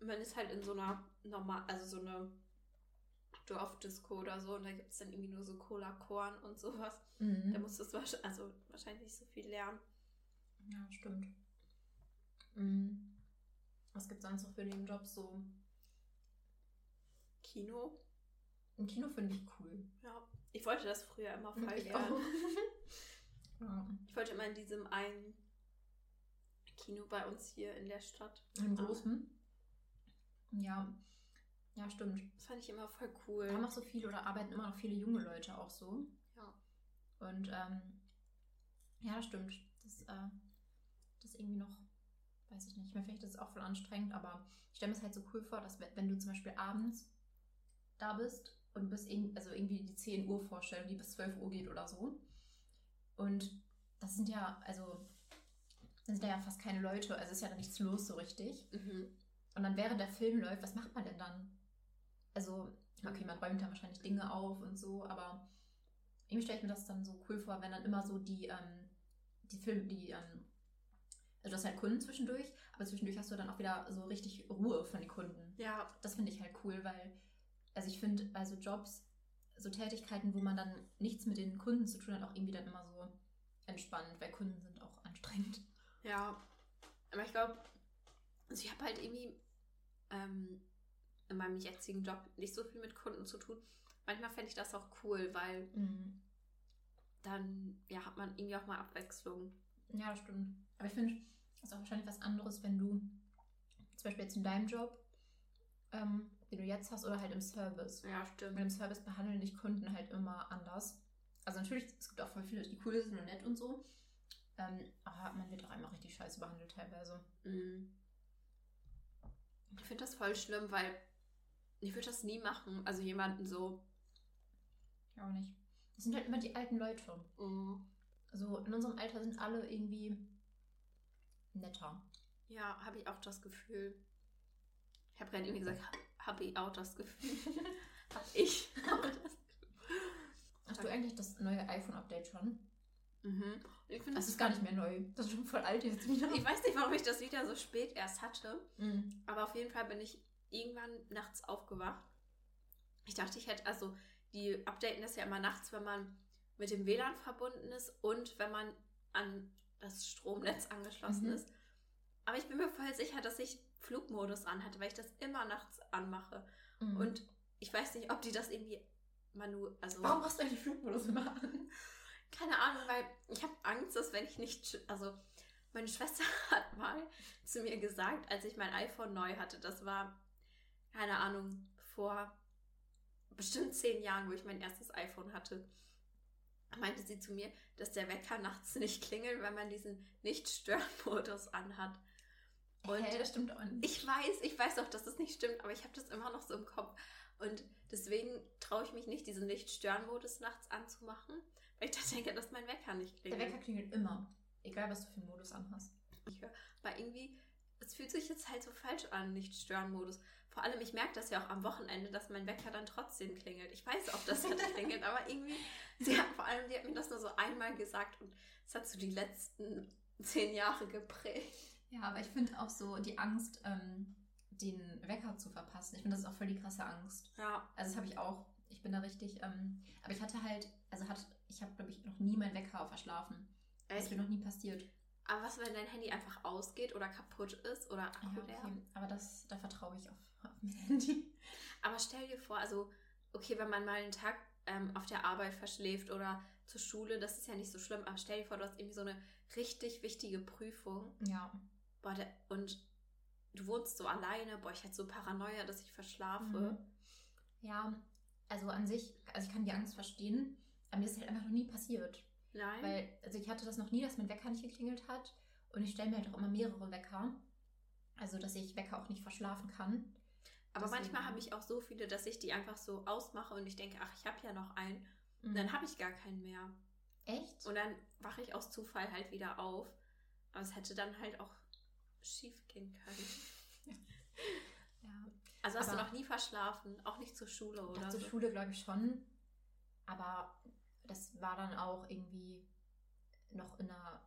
man ist halt in so einer normal, also so eine Dorfdisco oder so und da gibt es dann irgendwie nur so Cola-Korn und sowas. Mhm. Da musst du wahrscheinlich, also wahrscheinlich nicht so viel lernen. Ja, stimmt. Mhm. Was gibt es sonst noch für den Job so? Kino. Im Kino finde ich cool. Ja, ich wollte das früher immer voll ich gerne. ja. Ich wollte immer in diesem einen Kino bei uns hier in der Stadt. Im großen? Ja. Ja, stimmt. Das fand ich immer voll cool. Da haben auch so viele oder arbeiten immer noch viele junge Leute auch so. Ja. Und ähm, ja, das stimmt. Das, äh, das irgendwie noch, weiß ich nicht. Mir finde ich das auch voll anstrengend, aber ich stelle mir es halt so cool vor, dass wenn du zum Beispiel abends da bist und bis in, also irgendwie die 10 Uhr Vorstellung, die bis 12 Uhr geht oder so. Und das sind ja, also sind da ja fast keine Leute, also ist ja da nichts los so richtig. Mhm. Und dann während der Film läuft, was macht man denn dann? Also, okay, man räumt da wahrscheinlich Dinge auf und so, aber irgendwie stelle ich mir das dann so cool vor, wenn dann immer so die, ähm, die Filme, die, ähm, also du hast halt Kunden zwischendurch, aber zwischendurch hast du dann auch wieder so richtig Ruhe von den Kunden. Ja. Das finde ich halt cool, weil, also ich finde bei so Jobs, so Tätigkeiten, wo man dann nichts mit den Kunden zu tun hat, auch irgendwie dann immer so entspannt, weil Kunden sind auch anstrengend. Ja, aber ich glaube, also ich habe halt irgendwie ähm, in meinem jetzigen Job nicht so viel mit Kunden zu tun. Manchmal fände ich das auch cool, weil mhm. dann ja, hat man irgendwie auch mal Abwechslung. Ja, das stimmt. Aber ich finde, ist auch wahrscheinlich was anderes, wenn du zum Beispiel jetzt in deinem Job, ähm, den du jetzt hast, oder halt im Service. Ja, stimmt. Weil im Service behandeln dich Kunden halt immer anders. Also natürlich, es gibt auch voll viele, die cool sind und nett und so. Ähm, aber man wird auch einmal richtig scheiße behandelt teilweise. Mhm. Ich finde das voll schlimm, weil ich würde das nie machen. Also jemanden so. Ich auch nicht. Das sind halt immer die alten Leute. Mhm. Also in unserem Alter sind alle irgendwie netter. Ja, habe ich auch das Gefühl. Ich habe gerade irgendwie gesagt, habe ich auch das Gefühl. habe ich auch das Gefühl. Hast du eigentlich das neue iPhone-Update schon? Mhm. Ich find, das, das ist gar nicht mehr neu. Das ist schon voll alt jetzt wieder. Ich weiß nicht, warum ich das wieder so spät erst hatte. Mhm. Aber auf jeden Fall bin ich irgendwann nachts aufgewacht. Ich dachte, ich hätte, also die updaten das ja immer nachts, wenn man mit dem WLAN verbunden ist und wenn man an das Stromnetz angeschlossen mhm. ist. Aber ich bin mir voll sicher, dass ich Flugmodus anhatte, weil ich das immer nachts anmache. Mhm. Und ich weiß nicht, ob die das irgendwie Manu, also. Warum machst du eigentlich Flugmodus immer an? Keine Ahnung, weil ich habe Angst, dass wenn ich nicht, also meine Schwester hat mal zu mir gesagt, als ich mein iPhone neu hatte, das war, keine Ahnung, vor bestimmt zehn Jahren, wo ich mein erstes iPhone hatte, meinte sie zu mir, dass der Wecker nachts nicht klingelt, wenn man diesen Nicht-Stören-Modus anhat. Und hey, das stimmt auch nicht. Ich weiß, ich weiß auch, dass das nicht stimmt, aber ich habe das immer noch so im Kopf. Und deswegen traue ich mich nicht, diesen Nicht-Stören-Modus nachts anzumachen, weil ich da denke, dass mein Wecker nicht klingelt. Der Wecker klingelt immer. Egal, was du für einen Modus anhast. Ich höre, aber irgendwie, es fühlt sich jetzt halt so falsch an, Nicht-Stören-Modus. Vor allem, ich merke das ja auch am Wochenende, dass mein Wecker dann trotzdem klingelt. Ich weiß auch, dass er klingelt, aber irgendwie, sie hat vor allem, die hat mir das nur so einmal gesagt und es hat so die letzten zehn Jahre geprägt. Ja, aber ich finde auch so die Angst, ähm, den Wecker zu verpassen. Ich finde, das ist auch voll die krasse Angst. Ja. Also das habe ich auch. Ich bin da richtig, ähm, aber ich hatte halt, also hat, ich habe, glaube ich, noch nie meinen Wecker verschlafen. Echt? Das ist mir noch nie passiert. Aber was, wenn dein Handy einfach ausgeht oder kaputt ist oder Akku ja, okay. leer? Aber das, da vertraue ich auf, auf mein Handy. Aber stell dir vor, also, okay, wenn man mal einen Tag ähm, auf der Arbeit verschläft oder zur Schule, das ist ja nicht so schlimm, aber stell dir vor, du hast irgendwie so eine richtig wichtige Prüfung. Ja. Boah, der, und du wohnst so alleine, boah, ich hatte so Paranoia, dass ich verschlafe. Mhm. Ja, also an sich, also ich kann die Angst verstehen, aber mir ist halt einfach noch nie passiert. Nein. Weil, also ich hatte das noch nie, dass mein Wecker nicht geklingelt hat. Und ich stelle mir halt auch immer mehrere Wecker. Also, dass ich Wecker auch nicht verschlafen kann. Aber Deswegen. manchmal habe ich auch so viele, dass ich die einfach so ausmache und ich denke, ach, ich habe ja noch einen. Mhm. Und dann habe ich gar keinen mehr. Echt? Und dann wache ich aus Zufall halt wieder auf. Aber es hätte dann halt auch schief gehen können. ja. Also hast aber du noch nie verschlafen, auch nicht zur Schule oder? Zur? Schule glaube ich schon. Aber das war dann auch irgendwie noch in einer,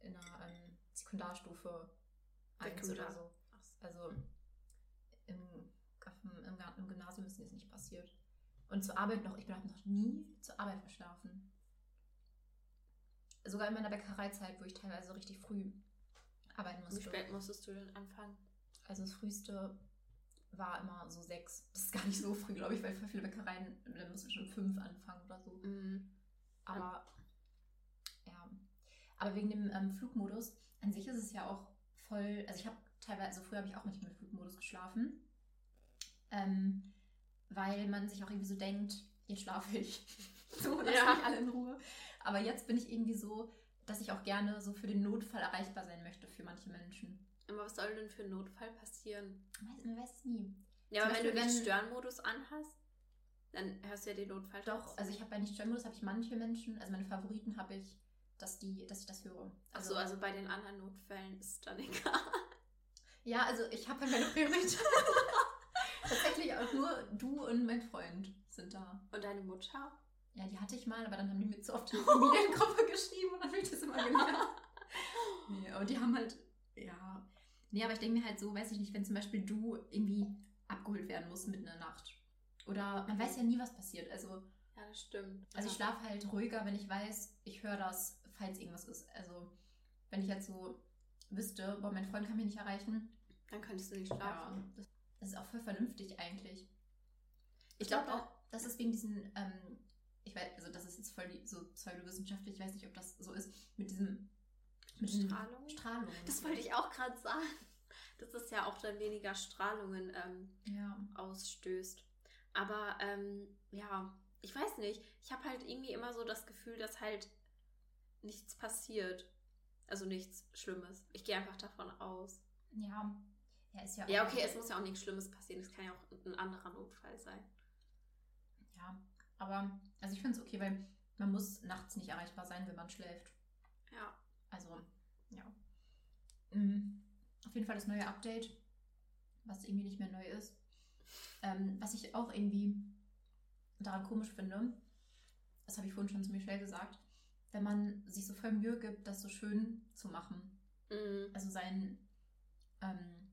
in einer ähm, Sekundarstufe 1 oder so. Also im, im, im Gymnasium ist das nicht passiert. Und zur Arbeit noch, ich bin noch nie zur Arbeit verschlafen. Sogar in meiner Bäckereizeit, wo ich teilweise richtig früh arbeiten musste. Wie spät musstest du denn anfangen? Also das früheste war immer so sechs. Das ist gar nicht so früh, glaube ich, weil für viele Bäckereien, da müssen wir schon fünf anfangen oder so. Mhm. Aber ja. Aber wegen dem ähm, Flugmodus, an sich ist es ja auch voll, also ich habe teilweise, also früher habe ich auch manchmal im Flugmodus geschlafen. Ähm, weil man sich auch irgendwie so denkt, jetzt schlafe ich. so, lass ja. mich alle in Ruhe. Aber jetzt bin ich irgendwie so, dass ich auch gerne so für den Notfall erreichbar sein möchte für manche Menschen. Aber was soll denn für ein Notfall passieren? Man weiß es nie. Ja, aber wenn du den Störenmodus anhast, dann hörst du ja den Notfall. Doch, also ich habe bei nicht Störenmodus habe ich manche Menschen, also meine Favoriten habe ich, dass die, dass ich das höre. Also, Ach so, also bei den anderen Notfällen ist dann egal. Ja, also ich habe meine Priorität. Tatsächlich auch nur du und mein Freund sind da. Und deine Mutter? Ja, die hatte ich mal, aber dann haben die mir zu oft in die Familiengruppe geschrieben und dann will ich das immer gelernt. nee, aber die haben halt, ja. Nee, aber ich denke mir halt so, weiß ich nicht, wenn zum Beispiel du irgendwie abgeholt werden musst mitten in der Nacht. Oder man weiß ja nie, was passiert. Also. Ja, das stimmt. Also ich schlafe halt ruhiger, wenn ich weiß, ich höre das, falls irgendwas ist. Also wenn ich jetzt so wüsste, boah, mein Freund kann mich nicht erreichen. Dann könntest du nicht schlafen. Ja, das ist auch voll vernünftig eigentlich. Ich glaube auch, das ist wegen diesen, ähm, ich weiß, also das ist jetzt voll so pseudowissenschaftlich, ich weiß nicht, ob das so ist, mit diesem mit Strahlung. Strahlung. Das wollte ich auch gerade sagen. Dass es ja auch dann weniger Strahlungen ähm, ja. ausstößt. Aber ähm, ja, ich weiß nicht. Ich habe halt irgendwie immer so das Gefühl, dass halt nichts passiert. Also nichts Schlimmes. Ich gehe einfach davon aus. Ja. Ja, ist ja, ja okay, es muss ja auch nichts Schlimmes passieren. Es kann ja auch ein anderer Notfall sein. Ja, aber also ich finde es okay, weil man muss nachts nicht erreichbar sein, wenn man schläft. Ja. Also, ja. Mhm. Auf jeden Fall das neue Update, was irgendwie nicht mehr neu ist. Ähm, was ich auch irgendwie daran komisch finde, das habe ich vorhin schon zu Michelle gesagt, wenn man sich so voll Mühe gibt, das so schön zu machen. Mhm. Also sein ähm,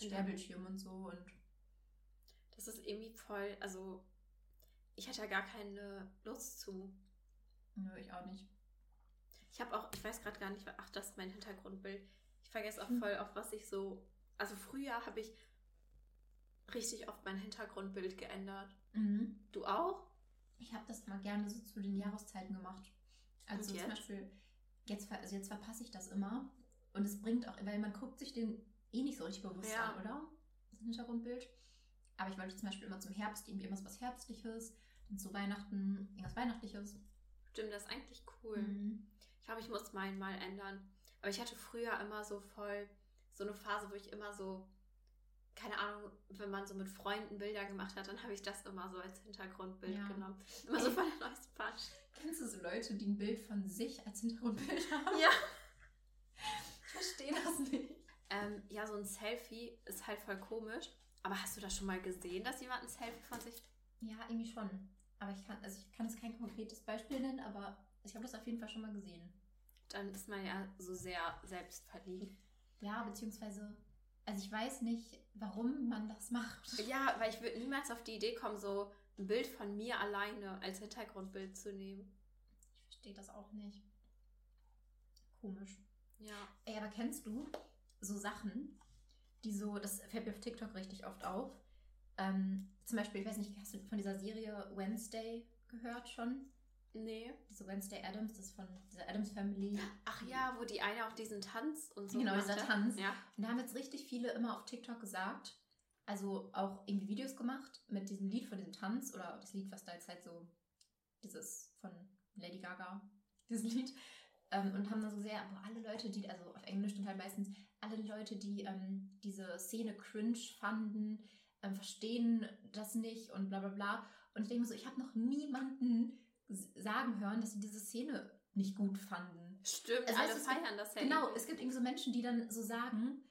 Sperrbildschirm und so und das ist irgendwie voll, also ich hatte ja gar keine Lust zu. Nö, ich auch nicht. Ich habe auch, ich weiß gerade gar nicht, ach, das ist mein Hintergrundbild. Ich vergesse auch hm. voll, auf was ich so. Also früher habe ich richtig oft mein Hintergrundbild geändert. Mhm. Du auch? Ich habe das mal gerne so zu den Jahreszeiten gemacht. Also zum Beispiel, jetzt, also jetzt verpasse ich das immer. Und es bringt auch, weil man guckt sich den eh nicht so richtig bewusst ja. an, oder? Das Hintergrundbild. Aber ich wollte zum Beispiel immer zum Herbst irgendwie immer was Herbstliches und zu Weihnachten irgendwas Weihnachtliches. Stimmt, das ist eigentlich cool. Mhm. Ich glaube, ich muss meinen mal ändern. Aber ich hatte früher immer so voll so eine Phase, wo ich immer so, keine Ahnung, wenn man so mit Freunden Bilder gemacht hat, dann habe ich das immer so als Hintergrundbild ja. genommen. Immer so von der neuesten Patch. Kennst du so Leute, die ein Bild von sich als Hintergrundbild haben? Ja. Ich verstehe das nicht. Ähm, ja, so ein Selfie ist halt voll komisch. Aber hast du das schon mal gesehen, dass jemand ein Selfie von sich. Ja, irgendwie schon. Aber ich kann, also ich kann jetzt kein konkretes Beispiel nennen, aber ich habe das auf jeden Fall schon mal gesehen. Dann ist man ja so sehr selbstverliebt. Ja, beziehungsweise, also ich weiß nicht, warum man das macht. Ja, weil ich würde niemals auf die Idee kommen, so ein Bild von mir alleine als Hintergrundbild zu nehmen. Ich verstehe das auch nicht. Komisch. Ja. Ey, aber kennst du so Sachen, die so, das fällt mir auf TikTok richtig oft auf. Ähm, zum Beispiel, ich weiß nicht, hast du von dieser Serie Wednesday gehört schon? Nee. Diese Wednesday Adams, das ist von dieser Adams Family. Ach ja, wo die eine auch diesen Tanz und so. Genau, dieser Tanz. Ja. Und da haben jetzt richtig viele immer auf TikTok gesagt, also auch irgendwie Videos gemacht mit diesem Lied von diesem Tanz oder das Lied, was da jetzt halt so, dieses von Lady Gaga, dieses Lied. Ähm, und haben da so sehr, boah, alle Leute, die, also auf Englisch sind halt meistens alle Leute, die ähm, diese Szene cringe fanden, ähm, verstehen das nicht und bla bla bla. Und ich denke mir so, ich habe noch niemanden sagen hören, dass sie diese Szene nicht gut fanden. Stimmt, also, alle feiern das ja. Genau, es gibt irgendwie so Menschen, die dann so sagen,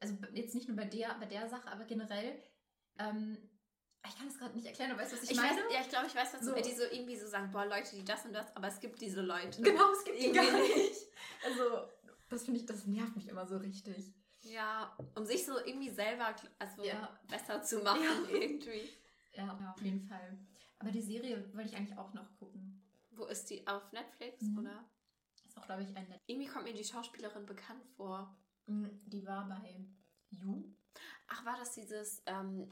also jetzt nicht nur bei der, bei der Sache, aber generell, ähm, ich kann es gerade nicht erklären, aber weißt du, was ich, ich meine? Weiß, ja, ich glaube, ich weiß, was so. du, die so irgendwie so sagen, boah, Leute, die das und das, aber es gibt diese Leute. Genau, es gibt die gar nicht. Also, das finde ich, das nervt mich immer so richtig. Ja, um sich so irgendwie selber also ja. besser zu machen ja. irgendwie. Ja, ja, auf jeden Fall. Aber die Serie wollte ich eigentlich auch noch gucken. Wo ist die? Auf Netflix, mhm. oder? Ist auch, glaube ich, ein Netflix. Irgendwie kommt mir die Schauspielerin bekannt vor. Mhm, die war bei You. Ach, war das dieses ähm,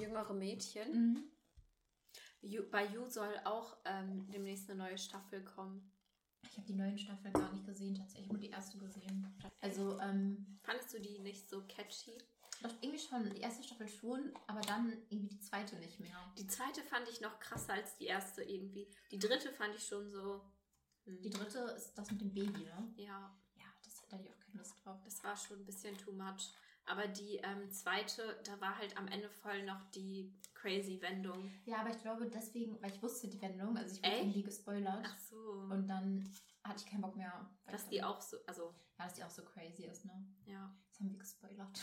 jüngere Mädchen? Mhm. You, bei You soll auch ähm, demnächst eine neue Staffel kommen. Ich habe die neuen Staffeln gar nicht gesehen, tatsächlich nur die erste gesehen. Also, ähm, Fandest du die nicht so catchy? Doch, irgendwie schon, die erste Staffel schon, aber dann irgendwie die zweite nicht mehr. Die zweite fand ich noch krasser als die erste irgendwie. Die dritte fand ich schon so. Hm. Die dritte ist das mit dem Baby, ne? Ja. Ja, das da hatte ich auch keine Lust drauf. Das war schon ein bisschen too much. Aber die ähm, zweite, da war halt am Ende voll noch die crazy Wendung. Ja, aber ich glaube deswegen, weil ich wusste die Wendung, also ich wurde irgendwie gespoilert. Ach so. Und dann hatte ich keinen Bock mehr. Dass die auch so, also. Ja, dass die auch so crazy ist, ne? Ja. Das haben wir gespoilert.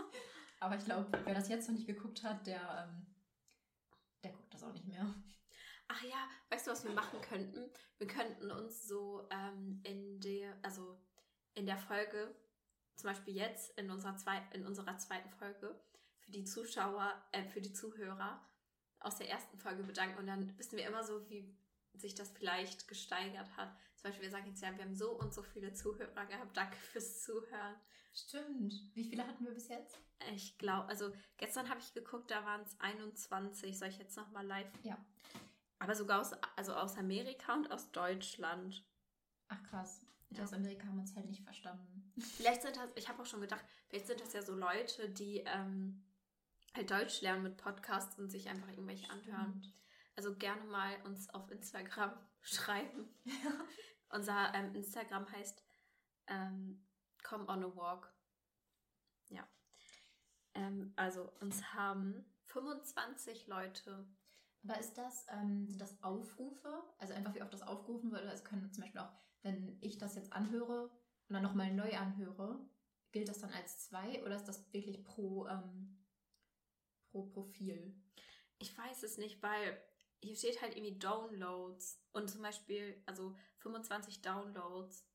aber ich glaube, wer das jetzt noch nicht geguckt hat, der, ähm, der guckt das auch nicht mehr. Ach ja, weißt du, was wir machen könnten? Wir könnten uns so ähm, in der, also in der Folge zum Beispiel jetzt in unserer, zwei, in unserer zweiten Folge für die Zuschauer, äh, für die Zuhörer aus der ersten Folge bedanken und dann wissen wir immer so, wie sich das vielleicht gesteigert hat. Zum Beispiel, wir sagen jetzt ja, wir haben so und so viele Zuhörer gehabt. Danke fürs Zuhören. Stimmt. Wie viele hatten wir bis jetzt? Ich glaube, also gestern habe ich geguckt, da waren es 21. Soll ich jetzt nochmal live? Ja. Aber sogar aus, also aus Amerika und aus Deutschland. Ach krass. Ja. Aus Amerika haben wir uns halt nicht verstanden. Vielleicht sind das, ich habe auch schon gedacht, vielleicht sind das ja so Leute, die ähm, halt Deutsch lernen mit Podcasts und sich einfach irgendwelche Stimmt. anhören. Also gerne mal uns auf Instagram schreiben. Unser ähm, Instagram heißt ähm, Come on a Walk. Ja. Ähm, also uns haben 25 Leute. Aber ist das, ähm, sind das Aufrufe? Also einfach wie oft das aufgerufen wird? Oder es können zum Beispiel auch wenn ich das jetzt anhöre und dann nochmal neu anhöre, gilt das dann als zwei oder ist das wirklich pro, ähm, pro Profil? Ich weiß es nicht, weil hier steht halt irgendwie Downloads und zum Beispiel, also 25 Downloads.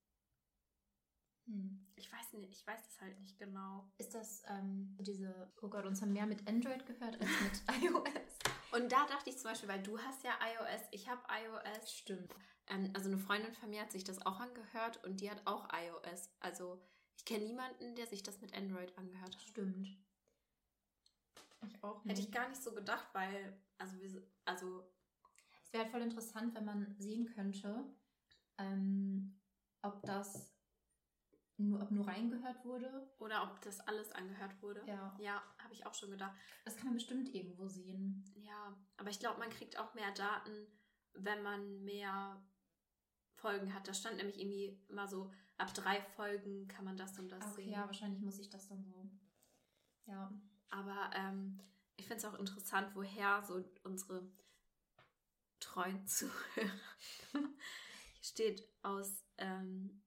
Hm. Ich weiß nicht, ich weiß das halt nicht genau. Ist das ähm, diese, oh Gott, uns haben mehr mit Android gehört als mit iOS. Und da dachte ich zum Beispiel, weil du hast ja iOS, ich habe iOS. Stimmt. Ähm, also eine Freundin von mir hat sich das auch angehört und die hat auch iOS. Also ich kenne niemanden, der sich das mit Android angehört hat. Stimmt. Ich auch nicht. Hätte ich gar nicht so gedacht, weil, also, wir, also es wäre halt voll interessant, wenn man sehen könnte, ähm, ob das nur, ob nur reingehört wurde. Oder ob das alles angehört wurde. Ja. Ja, habe ich auch schon gedacht. Das kann man bestimmt irgendwo sehen. Ja, aber ich glaube, man kriegt auch mehr Daten, wenn man mehr Folgen hat. Da stand nämlich irgendwie immer so, ab drei Folgen kann man das und das okay, sehen. Ja, wahrscheinlich muss ich das dann so. Ja. Aber ähm, ich finde es auch interessant, woher so unsere treuen Zuhörer. Hier steht aus ähm,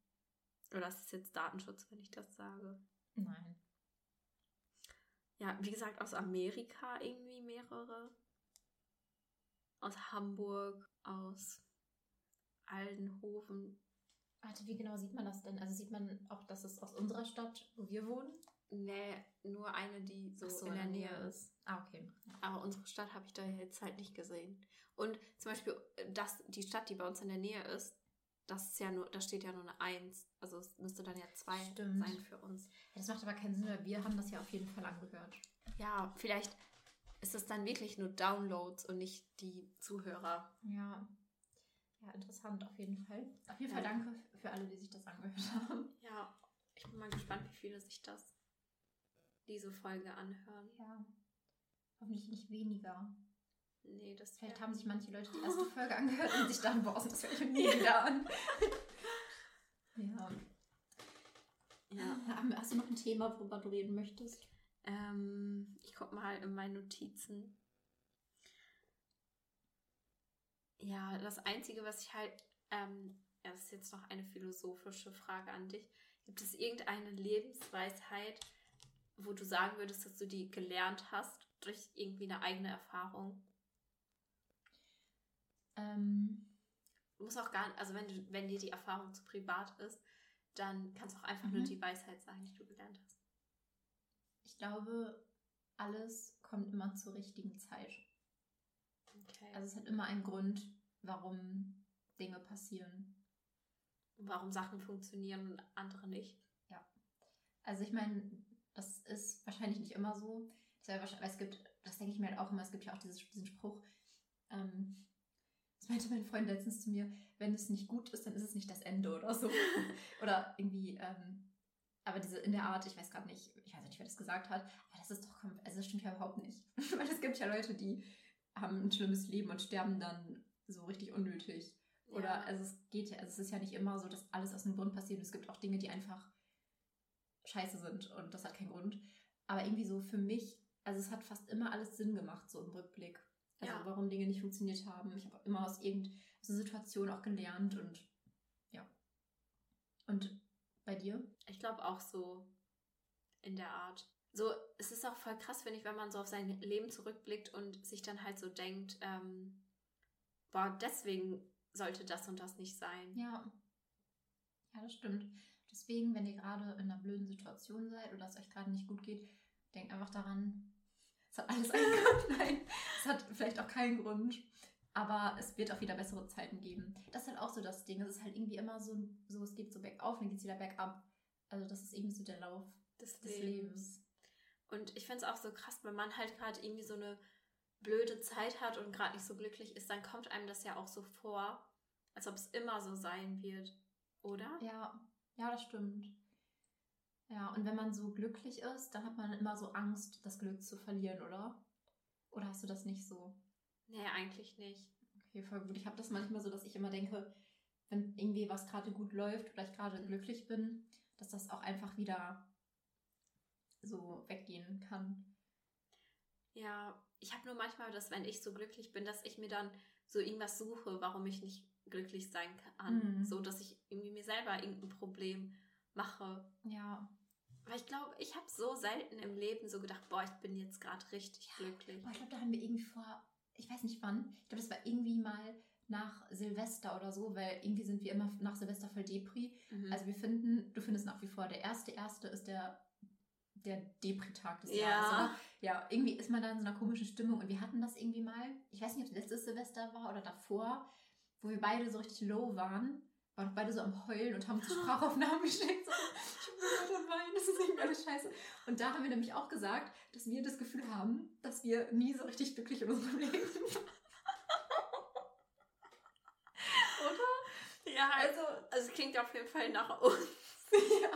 oder ist es jetzt Datenschutz, wenn ich das sage? Nein. Ja, wie gesagt, aus Amerika irgendwie mehrere. Aus Hamburg, aus Aldenhofen. Warte, wie genau sieht man das denn? Also sieht man auch, dass es aus unserer Stadt, wo wir wohnen? Nee, nur eine, die so, so in der Nähe ist. Ah, okay. Aber unsere Stadt habe ich da jetzt halt nicht gesehen. Und zum Beispiel äh, das, die Stadt, die bei uns in der Nähe ist, das ist ja nur, da steht ja nur eine Eins. Also es müsste dann ja zwei Stimmt. sein für uns. Das macht aber keinen Sinn, weil wir haben das ja auf jeden Fall angehört. Ja, vielleicht ist es dann wirklich nur Downloads und nicht die Zuhörer. Ja. Ja, interessant auf jeden Fall. Auf jeden ja. Fall danke für alle, die sich das angehört haben. Ja, ich bin mal gespannt, wie viele sich das diese Folge anhören. Ja. Hoffentlich nicht weniger. Nee, das Vielleicht haben sich manche Leute die erste Folge angehört und sich dann, boah, das höre ich nie wieder an. ja. Ja. Hast du noch ein Thema, worüber du reden möchtest? Ähm, ich gucke mal in meine Notizen. Ja, das Einzige, was ich halt, ähm, das ist jetzt noch eine philosophische Frage an dich. Gibt es irgendeine Lebensweisheit, wo du sagen würdest, dass du die gelernt hast durch irgendwie eine eigene Erfahrung? Ähm, muss auch gar nicht, also wenn, du, wenn dir die Erfahrung zu privat ist, dann kannst du auch einfach mhm. nur die Weisheit sagen, die du gelernt hast. Ich glaube, alles kommt immer zur richtigen Zeit. Okay. Also es hat immer einen Grund, warum Dinge passieren. Warum Sachen funktionieren und andere nicht. Ja. Also ich meine, Das ist wahrscheinlich nicht immer so. Es gibt, das denke ich mir halt auch immer, es gibt ja auch diesen Spruch, ähm, das meinte mein Freund letztens zu mir, wenn es nicht gut ist, dann ist es nicht das Ende oder so. oder irgendwie, ähm, aber diese in der Art, ich weiß gerade nicht, ich weiß nicht, wer das gesagt hat, aber das ist doch, also das stimmt ja überhaupt nicht. Weil es gibt ja Leute, die haben ein schlimmes Leben und sterben dann so richtig unnötig. Oder ja. also es geht ja, also es ist ja nicht immer so, dass alles aus einem Grund passiert. Es gibt auch Dinge, die einfach scheiße sind und das hat keinen Grund. Aber irgendwie so für mich, also es hat fast immer alles Sinn gemacht, so im Rückblick. Also ja. warum Dinge nicht funktioniert haben. Ich habe immer aus irgendeiner Situation auch gelernt und ja. Und bei dir? Ich glaube auch so in der Art. So, es ist auch voll krass, finde ich, wenn man so auf sein Leben zurückblickt und sich dann halt so denkt, ähm, boah, deswegen sollte das und das nicht sein. Ja. Ja, das stimmt. Deswegen, wenn ihr gerade in einer blöden Situation seid oder es euch gerade nicht gut geht, denkt einfach daran, es hat alles einen Grund. Nein, es hat vielleicht auch keinen Grund. Aber es wird auch wieder bessere Zeiten geben. Das ist halt auch so das Ding. Es ist halt irgendwie immer so, so es geht so bergauf, dann geht es wieder bergab. Also das ist irgendwie so der Lauf des, des Lebens. Lebens. Und ich finde es auch so krass, wenn man halt gerade irgendwie so eine blöde Zeit hat und gerade nicht so glücklich ist, dann kommt einem das ja auch so vor, als ob es immer so sein wird, oder? Ja, ja, das stimmt. Ja, und wenn man so glücklich ist, dann hat man immer so Angst, das Glück zu verlieren, oder? Oder hast du das nicht so? Nee, eigentlich nicht. Okay, voll gut. Ich habe das manchmal so, dass ich immer denke, wenn irgendwie was gerade gut läuft oder ich gerade glücklich bin, dass das auch einfach wieder so weggehen kann. Ja, ich habe nur manchmal das, wenn ich so glücklich bin, dass ich mir dann so irgendwas suche, warum ich nicht glücklich sein kann. Mhm. So, dass ich irgendwie mir selber irgendein Problem mache. Ja. Weil ich glaube, ich habe so selten im Leben so gedacht, boah, ich bin jetzt gerade richtig ja. glücklich. Boah, ich glaube, da haben wir irgendwie vor, ich weiß nicht wann, ich glaube, das war irgendwie mal nach Silvester oder so, weil irgendwie sind wir immer nach Silvester voll Depri. Mhm. Also wir finden, du findest nach wie vor, der erste erste ist der der Depri-Tag des ja. Jahres. Oder? Ja, irgendwie ist man da in so einer komischen Stimmung und wir hatten das irgendwie mal, ich weiß nicht, ob das letztes Silvester war oder davor, wo wir beide so richtig low waren, waren beide so am Heulen und haben uns Sprachaufnahmen geschickt. So, ich bin gerade weinen, das ist irgendwie alles scheiße. Und da haben wir nämlich auch gesagt, dass wir das Gefühl haben, dass wir nie so richtig glücklich in unserem Leben waren. Oder? Ja, also, also es klingt auf jeden Fall nach uns. ja.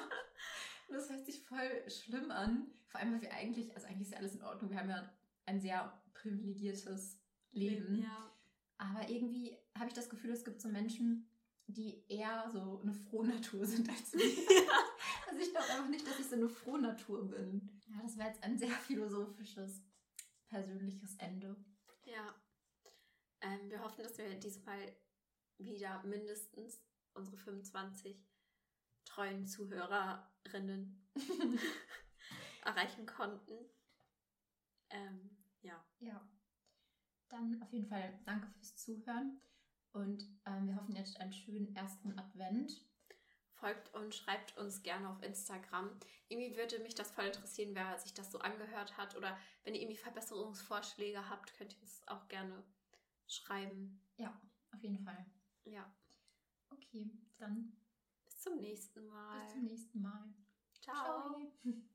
Das hört sich voll schlimm an. Vor allem, weil wir eigentlich, also eigentlich ist ja alles in Ordnung. Wir haben ja ein sehr privilegiertes Leben. Ja. Aber irgendwie habe ich das Gefühl, es gibt so Menschen, die eher so eine frohe Natur sind als. Ja. Also ich glaube einfach nicht, dass ich so eine frohe Natur bin. Ja, das wäre jetzt ein sehr philosophisches, persönliches Ende. Ja. Ähm, wir hoffen, dass wir diesmal wieder mindestens unsere 25 treuen Zuhörerinnen erreichen konnten. Ähm, ja. Ja. Dann auf jeden Fall danke fürs Zuhören und ähm, wir hoffen, hattet einen schönen ersten Advent. Folgt und schreibt uns gerne auf Instagram. Irgendwie würde mich das voll interessieren, wer sich das so angehört hat. Oder wenn ihr irgendwie Verbesserungsvorschläge habt, könnt ihr uns auch gerne schreiben. Ja, auf jeden Fall. Ja. Okay, dann bis zum nächsten Mal. Bis zum nächsten Mal. Ciao. Ciao.